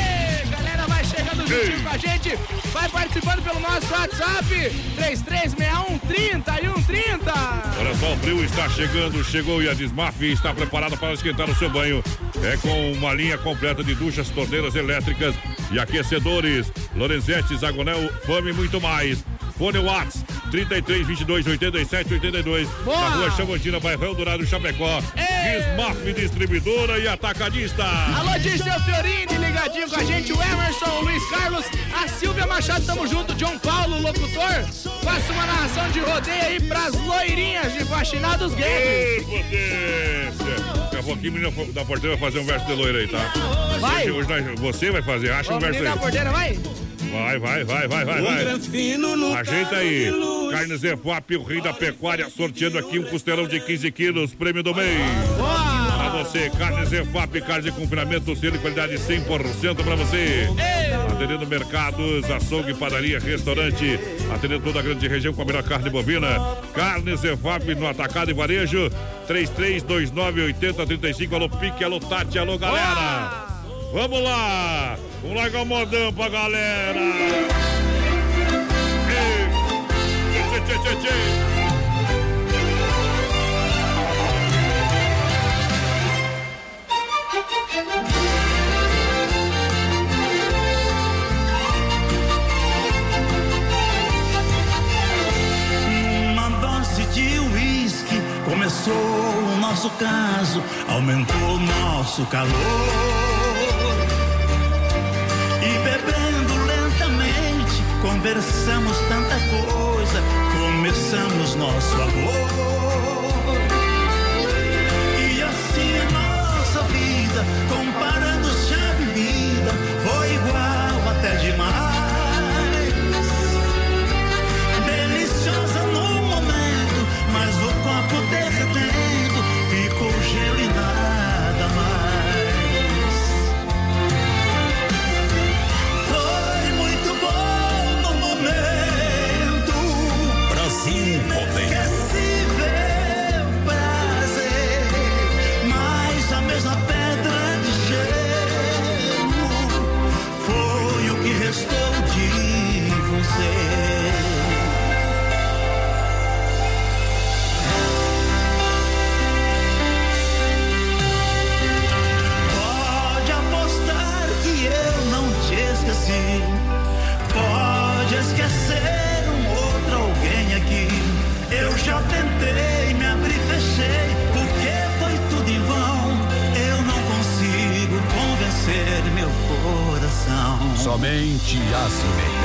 Juntinho com a gente, vai participando pelo nosso WhatsApp, 3361 30 e 130. Olha só, o frio está chegando, chegou e a Desmaf está preparada para esquentar o seu banho. É com uma linha completa de duchas, torneiras elétricas e aquecedores. Lorenzetti, Zagonel, Fame e muito mais. Fone Watts 33 22 87 82. Boa! Na rua Chavantina, bairro Dourado, Chapecó. Desmaf Distribuidora e Atacadista. Alô, Dirceu Fiorini, ligadinho com a gente, o Emerson, o Luiz Carlos, a Silvia Machado, tamo junto, John Paulo, locutor. Faça uma narração de rodeio aí pras loirinhas de Faxinados Ei, Games. potência! Daqui a pouquinho, menina da porteira vai fazer um verso de loira aí, tá? Vai. Hoje, hoje você vai fazer, acha um Ô, verso menino da aí. porteira, vai? Vai, vai, vai, vai, vai, vai. Ajeita aí. Carnes Evap, o rei da pecuária, sorteando aqui um costelão de 15 quilos, prêmio do mês. Pra você, carnes Evap, carne de confinamento, selo e qualidade 100% pra você. Atendendo mercados, açougue, padaria, restaurante, atendendo toda a grande região com a melhor carne bovina. Carnes Evap no atacado e varejo, 33298035. Alô Pique, alô Tati, alô galera. Vamos lá! Um lagão modão pra galera! Uma dose de uísque começou o nosso caso, aumentou o nosso calor. Conversamos tanta coisa, começamos nosso amor. Gente às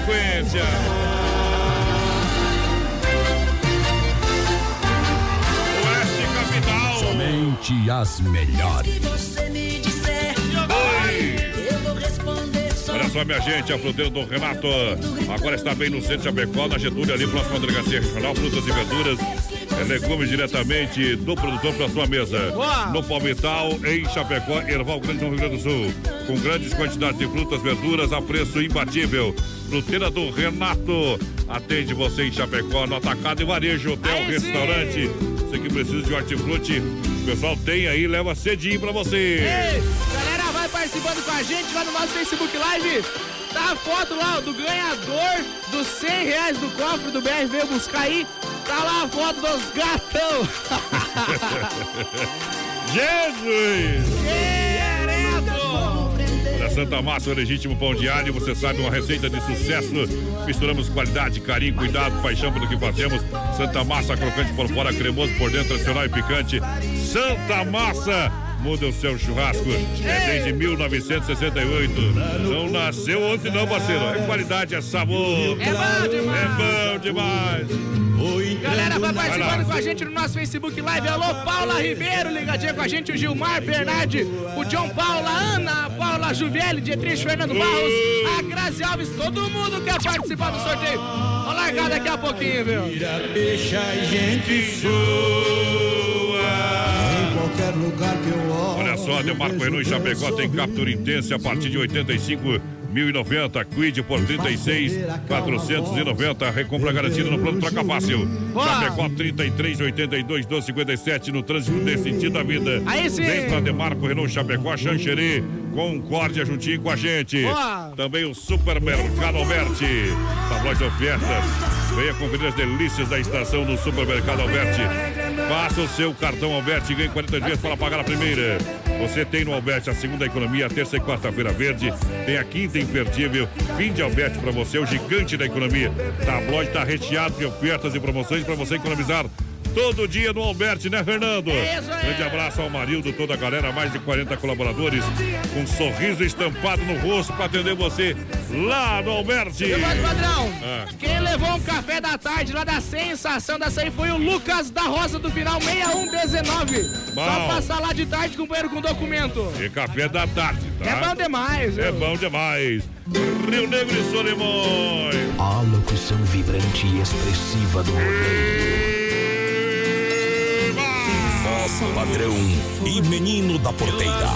sequência? Oeste Capital. Somente as melhores. eu vou responder. Olha só, minha gente, a fruteira do Renato agora está bem no centro de Chapecó, na Getúlio, ali próximo à delegacia regional, frutas e verduras, é, legumes diretamente do produtor para sua mesa. Boa. No Palmital, em Chapecó, Erval Grande, no Rio Grande do Sul. Com grandes quantidades de frutas, verduras a preço imbatível. Fruteira do Renato atende você em Chapecó, no atacado e varejo, hotel, Aí sim. restaurante. Você que precisa de hortifruti, o pessoal tem aí, leva cedinho pra você. Ei, galera, vai participando com a gente lá no nosso Facebook Live. Tá a foto lá do ganhador dos 100 reais do cofre do BR veio buscar aí. Tá lá a foto dos gatão. Jesus! Querido! Santa Massa, o legítimo pão de alho, você sabe, uma receita de sucesso. Misturamos qualidade, carinho, cuidado, paixão pelo que fazemos. Santa Massa, crocante por fora, cremoso por dentro, tradicional e picante. Santa Massa! Muda o seu churrasco. É desde 1968. Não nasceu ontem, não, parceiro. É qualidade, é sabor. É bom demais. É bom demais. Galera, vai participando com a gente no nosso Facebook Live. Alô, Paula Ribeiro, ligadinha com a gente. O Gilmar Bernardi, o John Paula, a Ana, a Paula Juvelli, Dietrich Fernando Barros, a Grazi Alves. Todo mundo quer participar do sorteio. Vou largar daqui a pouquinho, viu? Deixa a gente Em qualquer lugar que eu olho. Olha só, Demarco Renault em Chapecó tem captura intensa a partir de 85 1090, Quid por 36 490, recompra garantida no plano Troca Fácil. Chapecó 33 82 12 57 no trânsito desse sentido da vida. Aí sim. Vem pra Demarco Renault Chapecó, Xanxerê, Concórdia juntinho com a gente. Boa. Também o Supermercado Alberti. Tabloide de ofertas. Venha conferir as delícias da estação do Supermercado Alberti. Faça o seu cartão Alberti e ganhe 40 dias para pagar a primeira. Você tem no Alberti a segunda economia, a terça e quarta-feira verde. Tem a quinta imperdível. Fim de Alberti para você, o gigante da economia. Tabloide está recheado de ofertas e promoções para você economizar. Todo dia no Alberti, né, Fernando? isso aí. Grande abraço ao Marildo, toda a galera, mais de 40 colaboradores, com um sorriso estampado no rosto para atender você lá no Alberti. E mais padrão, Ah. quem levou um café da tarde lá da sensação dessa aí foi o Lucas da Rosa do final 6119. Só passar lá de tarde, companheiro, com documento. E café da tarde, tá? É bom demais, É viu? bom demais. Rio Negro e Solimões. A locução vibrante e expressiva do rodeio. Padrão e menino da porteira.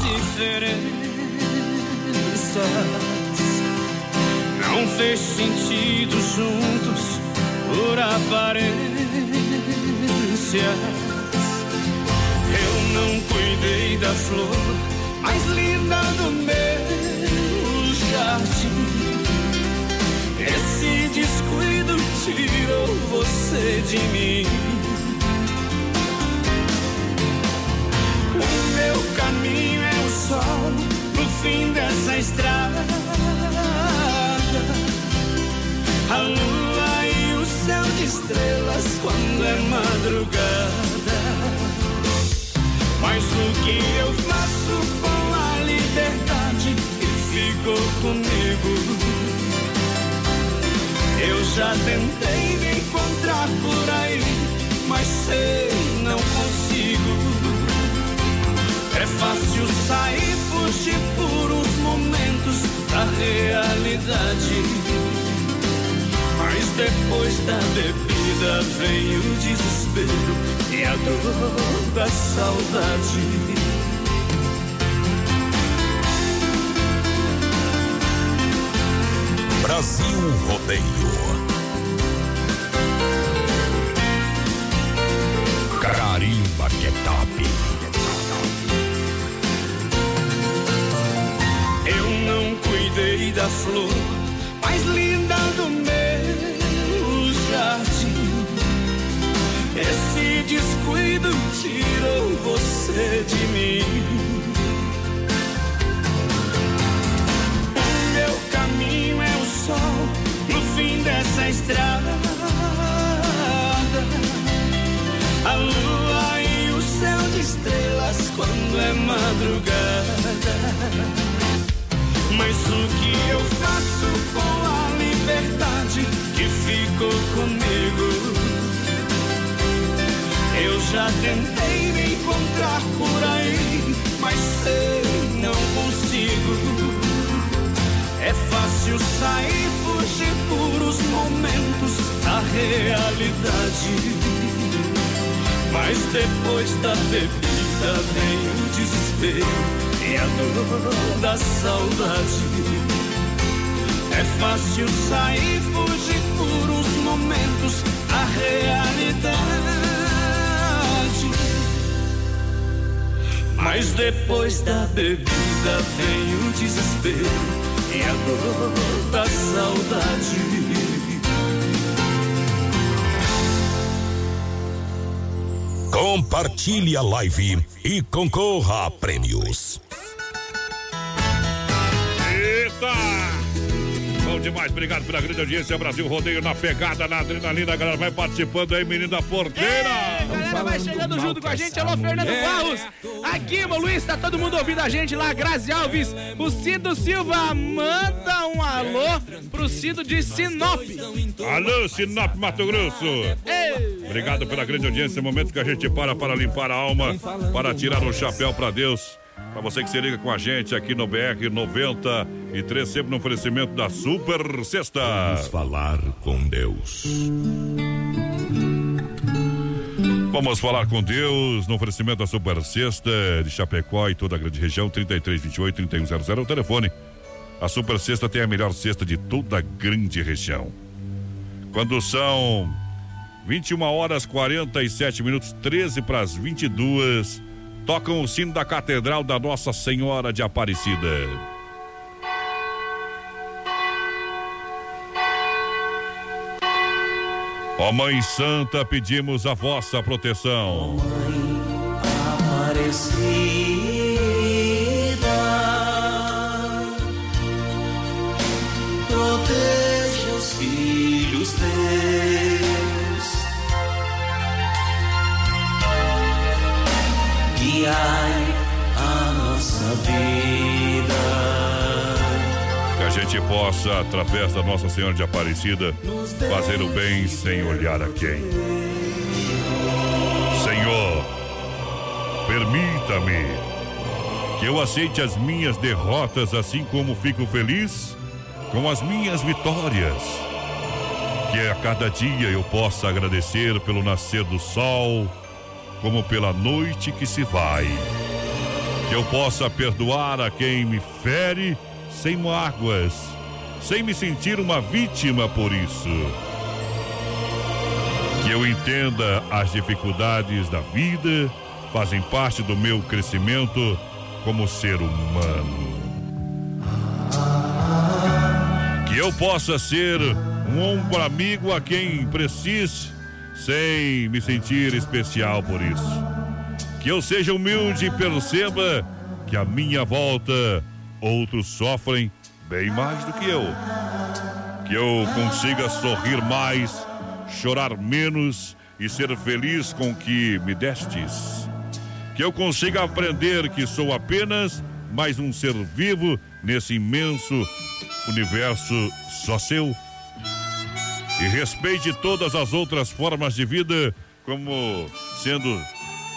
não fez sentido juntos por aparências. Eu não cuidei da flor mais linda do meu jardim. Esse descuido tirou você de mim. Dessa estrada. A lua e o céu de estrelas quando é madrugada. Mas o que eu faço com a liberdade que ficou comigo? Eu já tentei me encontrar por aí, mas sei, não consigo. É fácil sair, fugir por uns momentos da realidade. Mas depois da bebida vem o desespero e a dor da saudade. Brasil Rodeio. Carimba que da flor mais linda do meu jardim. Esse descuido tirou você de mim. O meu caminho é o sol no fim dessa estrada. A lua e o céu de estrelas quando é madrugada. Mas o que eu faço com a liberdade que ficou comigo? Eu já tentei me encontrar por aí, mas sei, não consigo. É fácil sair, fugir por os momentos da realidade. Mas depois da bebida vem o desespero e a dor da saudade. É fácil sair, fugir por uns momentos da realidade. Mas depois da bebida vem o desespero e a dor da saudade. Compartilhe a live e concorra a prêmios. Eita! Bom demais, obrigado pela grande audiência. Brasil Rodeio na pegada, na adrenalina. A galera vai participando aí, menino da porteira. A galera vai chegando junto com a gente. Alô, Fernando Barros. Aqui, meu Luiz, tá todo mundo ouvindo a gente lá. Grazi Alves. O Cido Silva manda um alô pro Cido de Sinop. Alô, Sinop, Mato Grosso. Obrigado pela grande audiência. Momento que a gente para para limpar a alma, para tirar o chapéu para Deus. Para você que se liga com a gente aqui no BR 93, sempre no oferecimento da Super Sexta. Vamos falar com Deus. Vamos falar com Deus no oferecimento da Super Sexta de Chapecó e toda a grande região, 3328-3100 é o telefone. A Super Sexta tem a melhor cesta de toda a grande região. Quando são 21 horas 47 minutos, 13 para as 22, tocam o sino da Catedral da Nossa Senhora de Aparecida. Ó Mãe Santa, pedimos a vossa proteção. Aparecida, gente possa, através da Nossa Senhora de Aparecida, fazer o bem sem olhar a quem. Senhor, permita-me que eu aceite as minhas derrotas, assim como fico feliz com as minhas vitórias. Que a cada dia eu possa agradecer pelo nascer do sol, como pela noite que se vai. Que eu possa perdoar a quem me fere sem mágoas, sem me sentir uma vítima por isso. Que eu entenda as dificuldades da vida fazem parte do meu crescimento como ser humano. Que eu possa ser um ombro amigo a quem precise, sem me sentir especial por isso. Que eu seja humilde e perceba que à minha volta outros sofrem bem mais do que eu. Que eu consiga sorrir mais, chorar menos e ser feliz com o que me destes. Que eu consiga aprender que sou apenas mais um ser vivo nesse imenso universo só seu. E respeite todas as outras formas de vida como sendo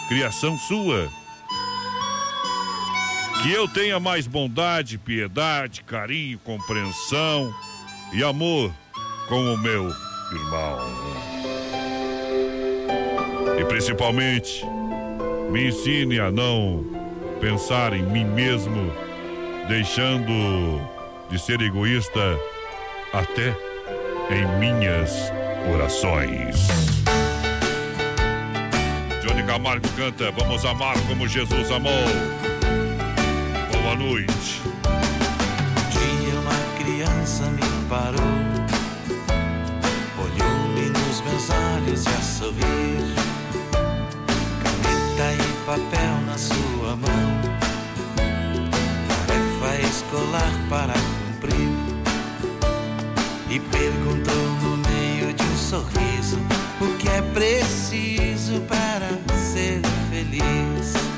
criação sua. Que eu tenha mais bondade, piedade, carinho, compreensão e amor com o meu irmão. E principalmente, me ensine a não pensar em mim mesmo, deixando de ser egoísta até em minhas orações. Johnny Camargo canta Vamos amar como Jesus amou. Boa noite. dia uma criança me parou, olhou-me nos meus olhos e a sorrir, caneta e papel na sua mão, tarefa escolar para cumprir, e perguntou no meio de um sorriso o que é preciso para ser feliz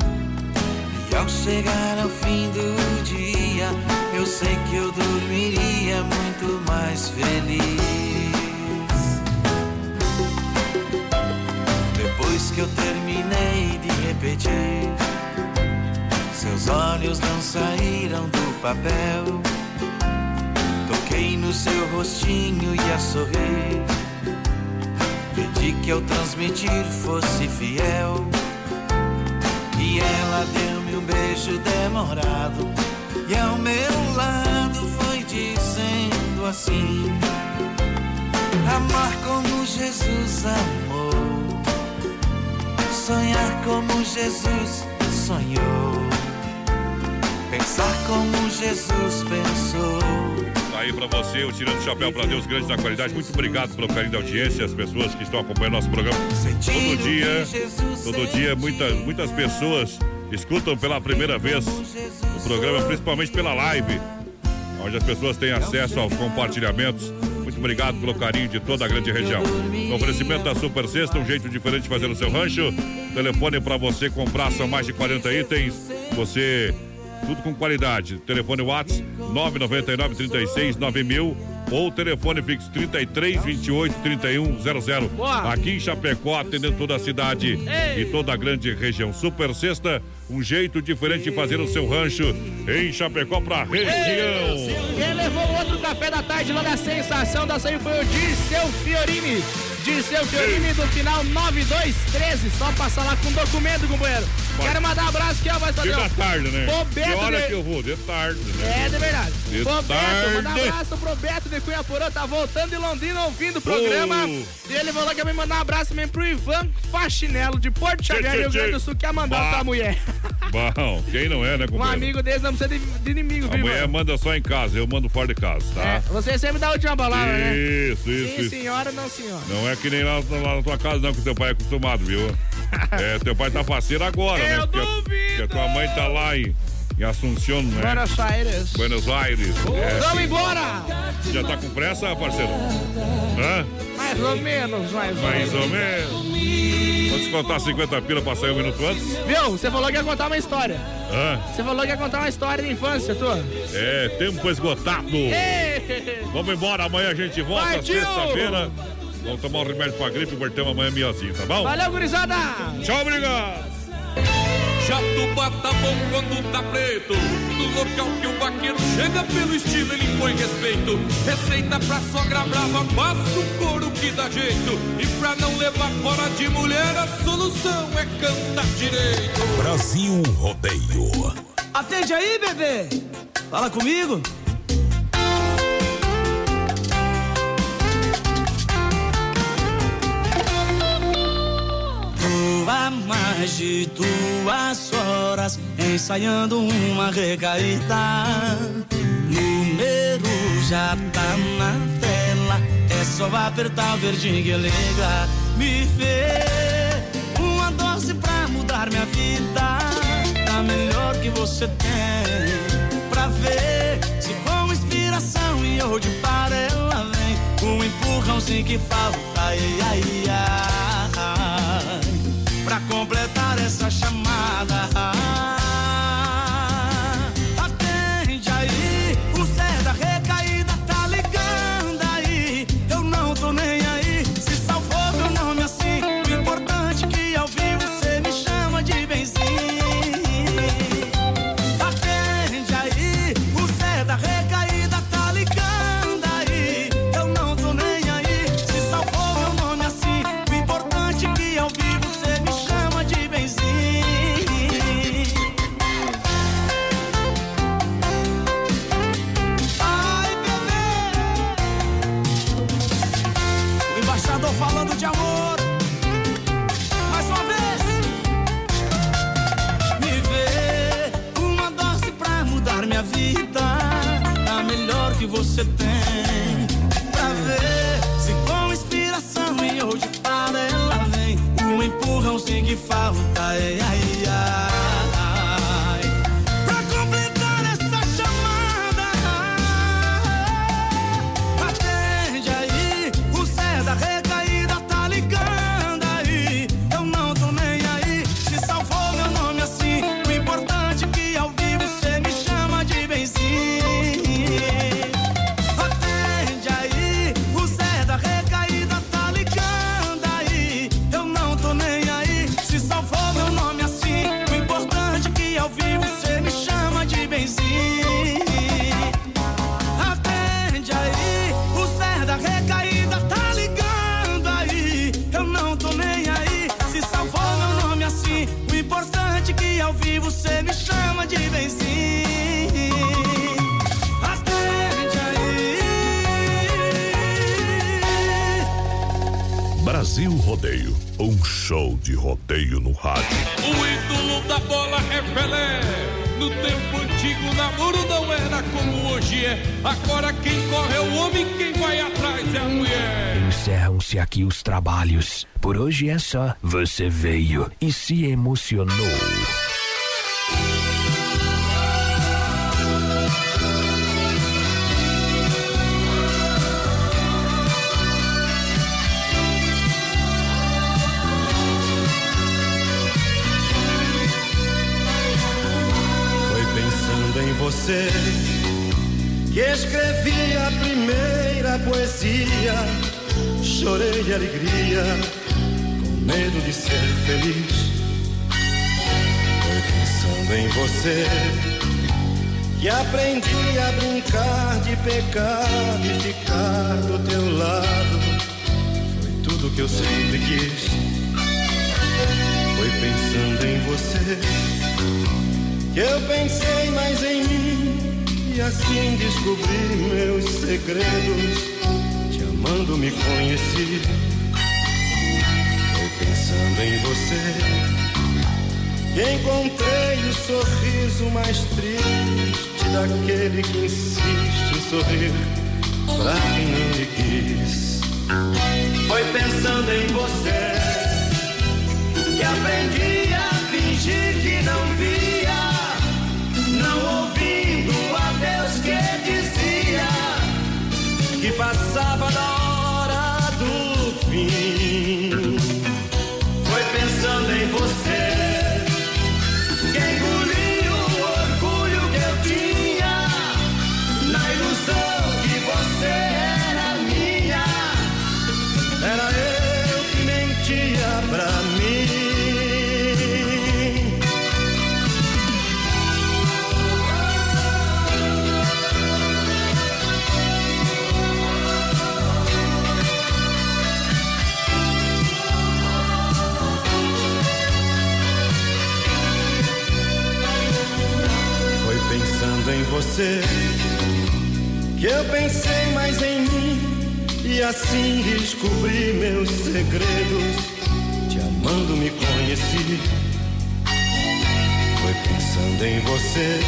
E ao chegar ao fim do dia, eu sei que eu dormiria muito mais feliz. Depois que eu terminei de repetir, seus olhos não saíram do papel. Toquei no seu rostinho e a sorrir. Pedi que ao transmitir fosse fiel. E ela deu-me um beijo demorado. E ao meu lado foi dizendo assim: Amar como Jesus amou sonhar como Jesus sonhou, pensar como Jesus pensou. Tá aí pra você, eu tirando o chapéu pra Deus, grande da qualidade. Muito obrigado pelo carinho da audiência, as pessoas que estão acompanhando nosso programa. Todo dia, todo dia, muitas, muitas pessoas escutam pela primeira vez o programa, principalmente pela live, onde as pessoas têm acesso aos compartilhamentos. Muito obrigado pelo carinho de toda a grande região. No oferecimento da Super Sexta, um jeito diferente de fazer o seu rancho. Telefone para você comprar, são mais de 40 itens. Você, tudo com qualidade. Telefone WhatsApp 999 36 9000 ou telefone fixo 33 28 31 00. Aqui em Chapecó, atendendo toda a cidade e toda a grande região. Super Sexta, um jeito diferente de fazer o seu rancho em Chapecó para região. Quem levou outro café da tarde lá da sensação da açaí foi o Dirceu Fiorini. Dirceu Fiorini do final 9213. Só passar lá com documento, companheiro. Quero mandar um abraço aqui, ó, vai De fazer. da tarde, né? Bobeto que hora de- que eu vou? De tarde, né? É, de verdade. De Ô, Beto, manda um abraço pro Beto de Cunha Porã, tá voltando de Londrina ouvindo o programa. Oh. E ele falou que ia me mandar um abraço também pro Ivan Faxinello, de Porto Xavier, Rio Grande do Sul, quer mandar Bah. pra mulher. Bom, quem não é, né, Um companheiro? amigo desse não precisa de, de inimigo, A viu, mulher Ivan? manda só em casa, eu mando fora de casa, tá? É, você sempre dá a última palavra, né? Isso, isso, Sim, isso. senhora, não, senhora. Não é que nem lá, lá na tua casa, não, que teu pai é acostumado, viu? É, teu pai tá faceiro agora, né? Eu Porque, a- porque a tua mãe tá lá em, em Assunção, né? Buenos Aires. Buenos Aires. É. Vamos embora! Já tá com pressa, parceiro? Hã? Mais ou menos, mais ou Mais ou menos. menos. Vou descontar 50 pila pra sair um minuto antes? Viu? Você falou que ia contar uma história. Hã? Você falou que ia contar uma história de infância, tua. É, tempo esgotado. Ei! Vamos embora, amanhã a gente volta, sexta-feira. Vamos tomar um remédio pra gripe e voltamos amanhã melhorzinho, tá bom? Valeu, gurizada! Tchau, obrigado! Jatubá tá bom quando tá preto. No local que o vaqueiro chega pelo estilo, ele impõe respeito. Receita pra sogra brava, passa o couro que dá jeito. E pra não levar fora de mulher, a solução é cantar direito. Brasil Rodeio. Atende aí, bebê. Fala comigo. Vou amar de duas horas ensaiando uma recaída. Número já tá na tela, é só apertar o verdinho que liga. Me vê uma dose pra mudar minha vida, a melhor que você tem. Pra ver se com inspiração e hoje para ela vem um empurrãozinho que falta. Ai, ai, ai pra completar essa chamada. Rodeio, um show de rodeio no rádio. O ídolo da bola é Pelé. No tempo antigo, o namoro não era como hoje é. Agora quem corre é o homem, quem vai atrás é a mulher. Encerram-se aqui os trabalhos. Por hoje é só. Você veio e se emocionou. Escrevi a primeira poesia. Chorei de alegria, com medo de ser feliz. Foi pensando em você que aprendi a brincar de pecado e ficar do teu lado. Foi tudo que eu sempre quis. Foi pensando em você que eu pensei mais em mim e assim descobri meus segredos. Te amando me conheci. Foi pensando em você que encontrei o sorriso mais triste daquele que insiste em sorrir pra quem não lhe quis. Foi pensando em você que aprendi a fingir que não via, que passava da hora do fim. Que eu pensei mais em mim e assim descobri meus segredos. Te amando me conheci. Foi pensando em você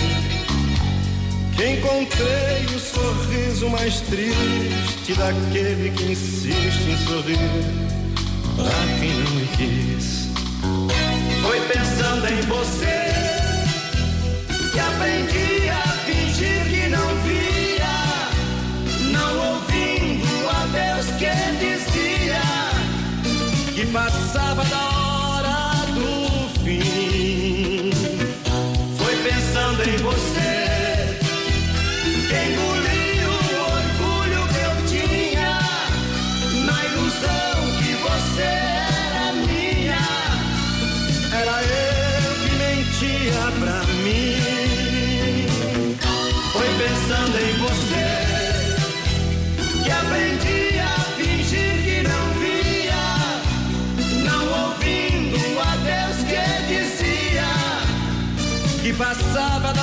que encontrei o sorriso mais triste daquele que insiste em sorrir pra quem não me quis. Foi pensando em você que aprendi passava da hora do fim. Passava da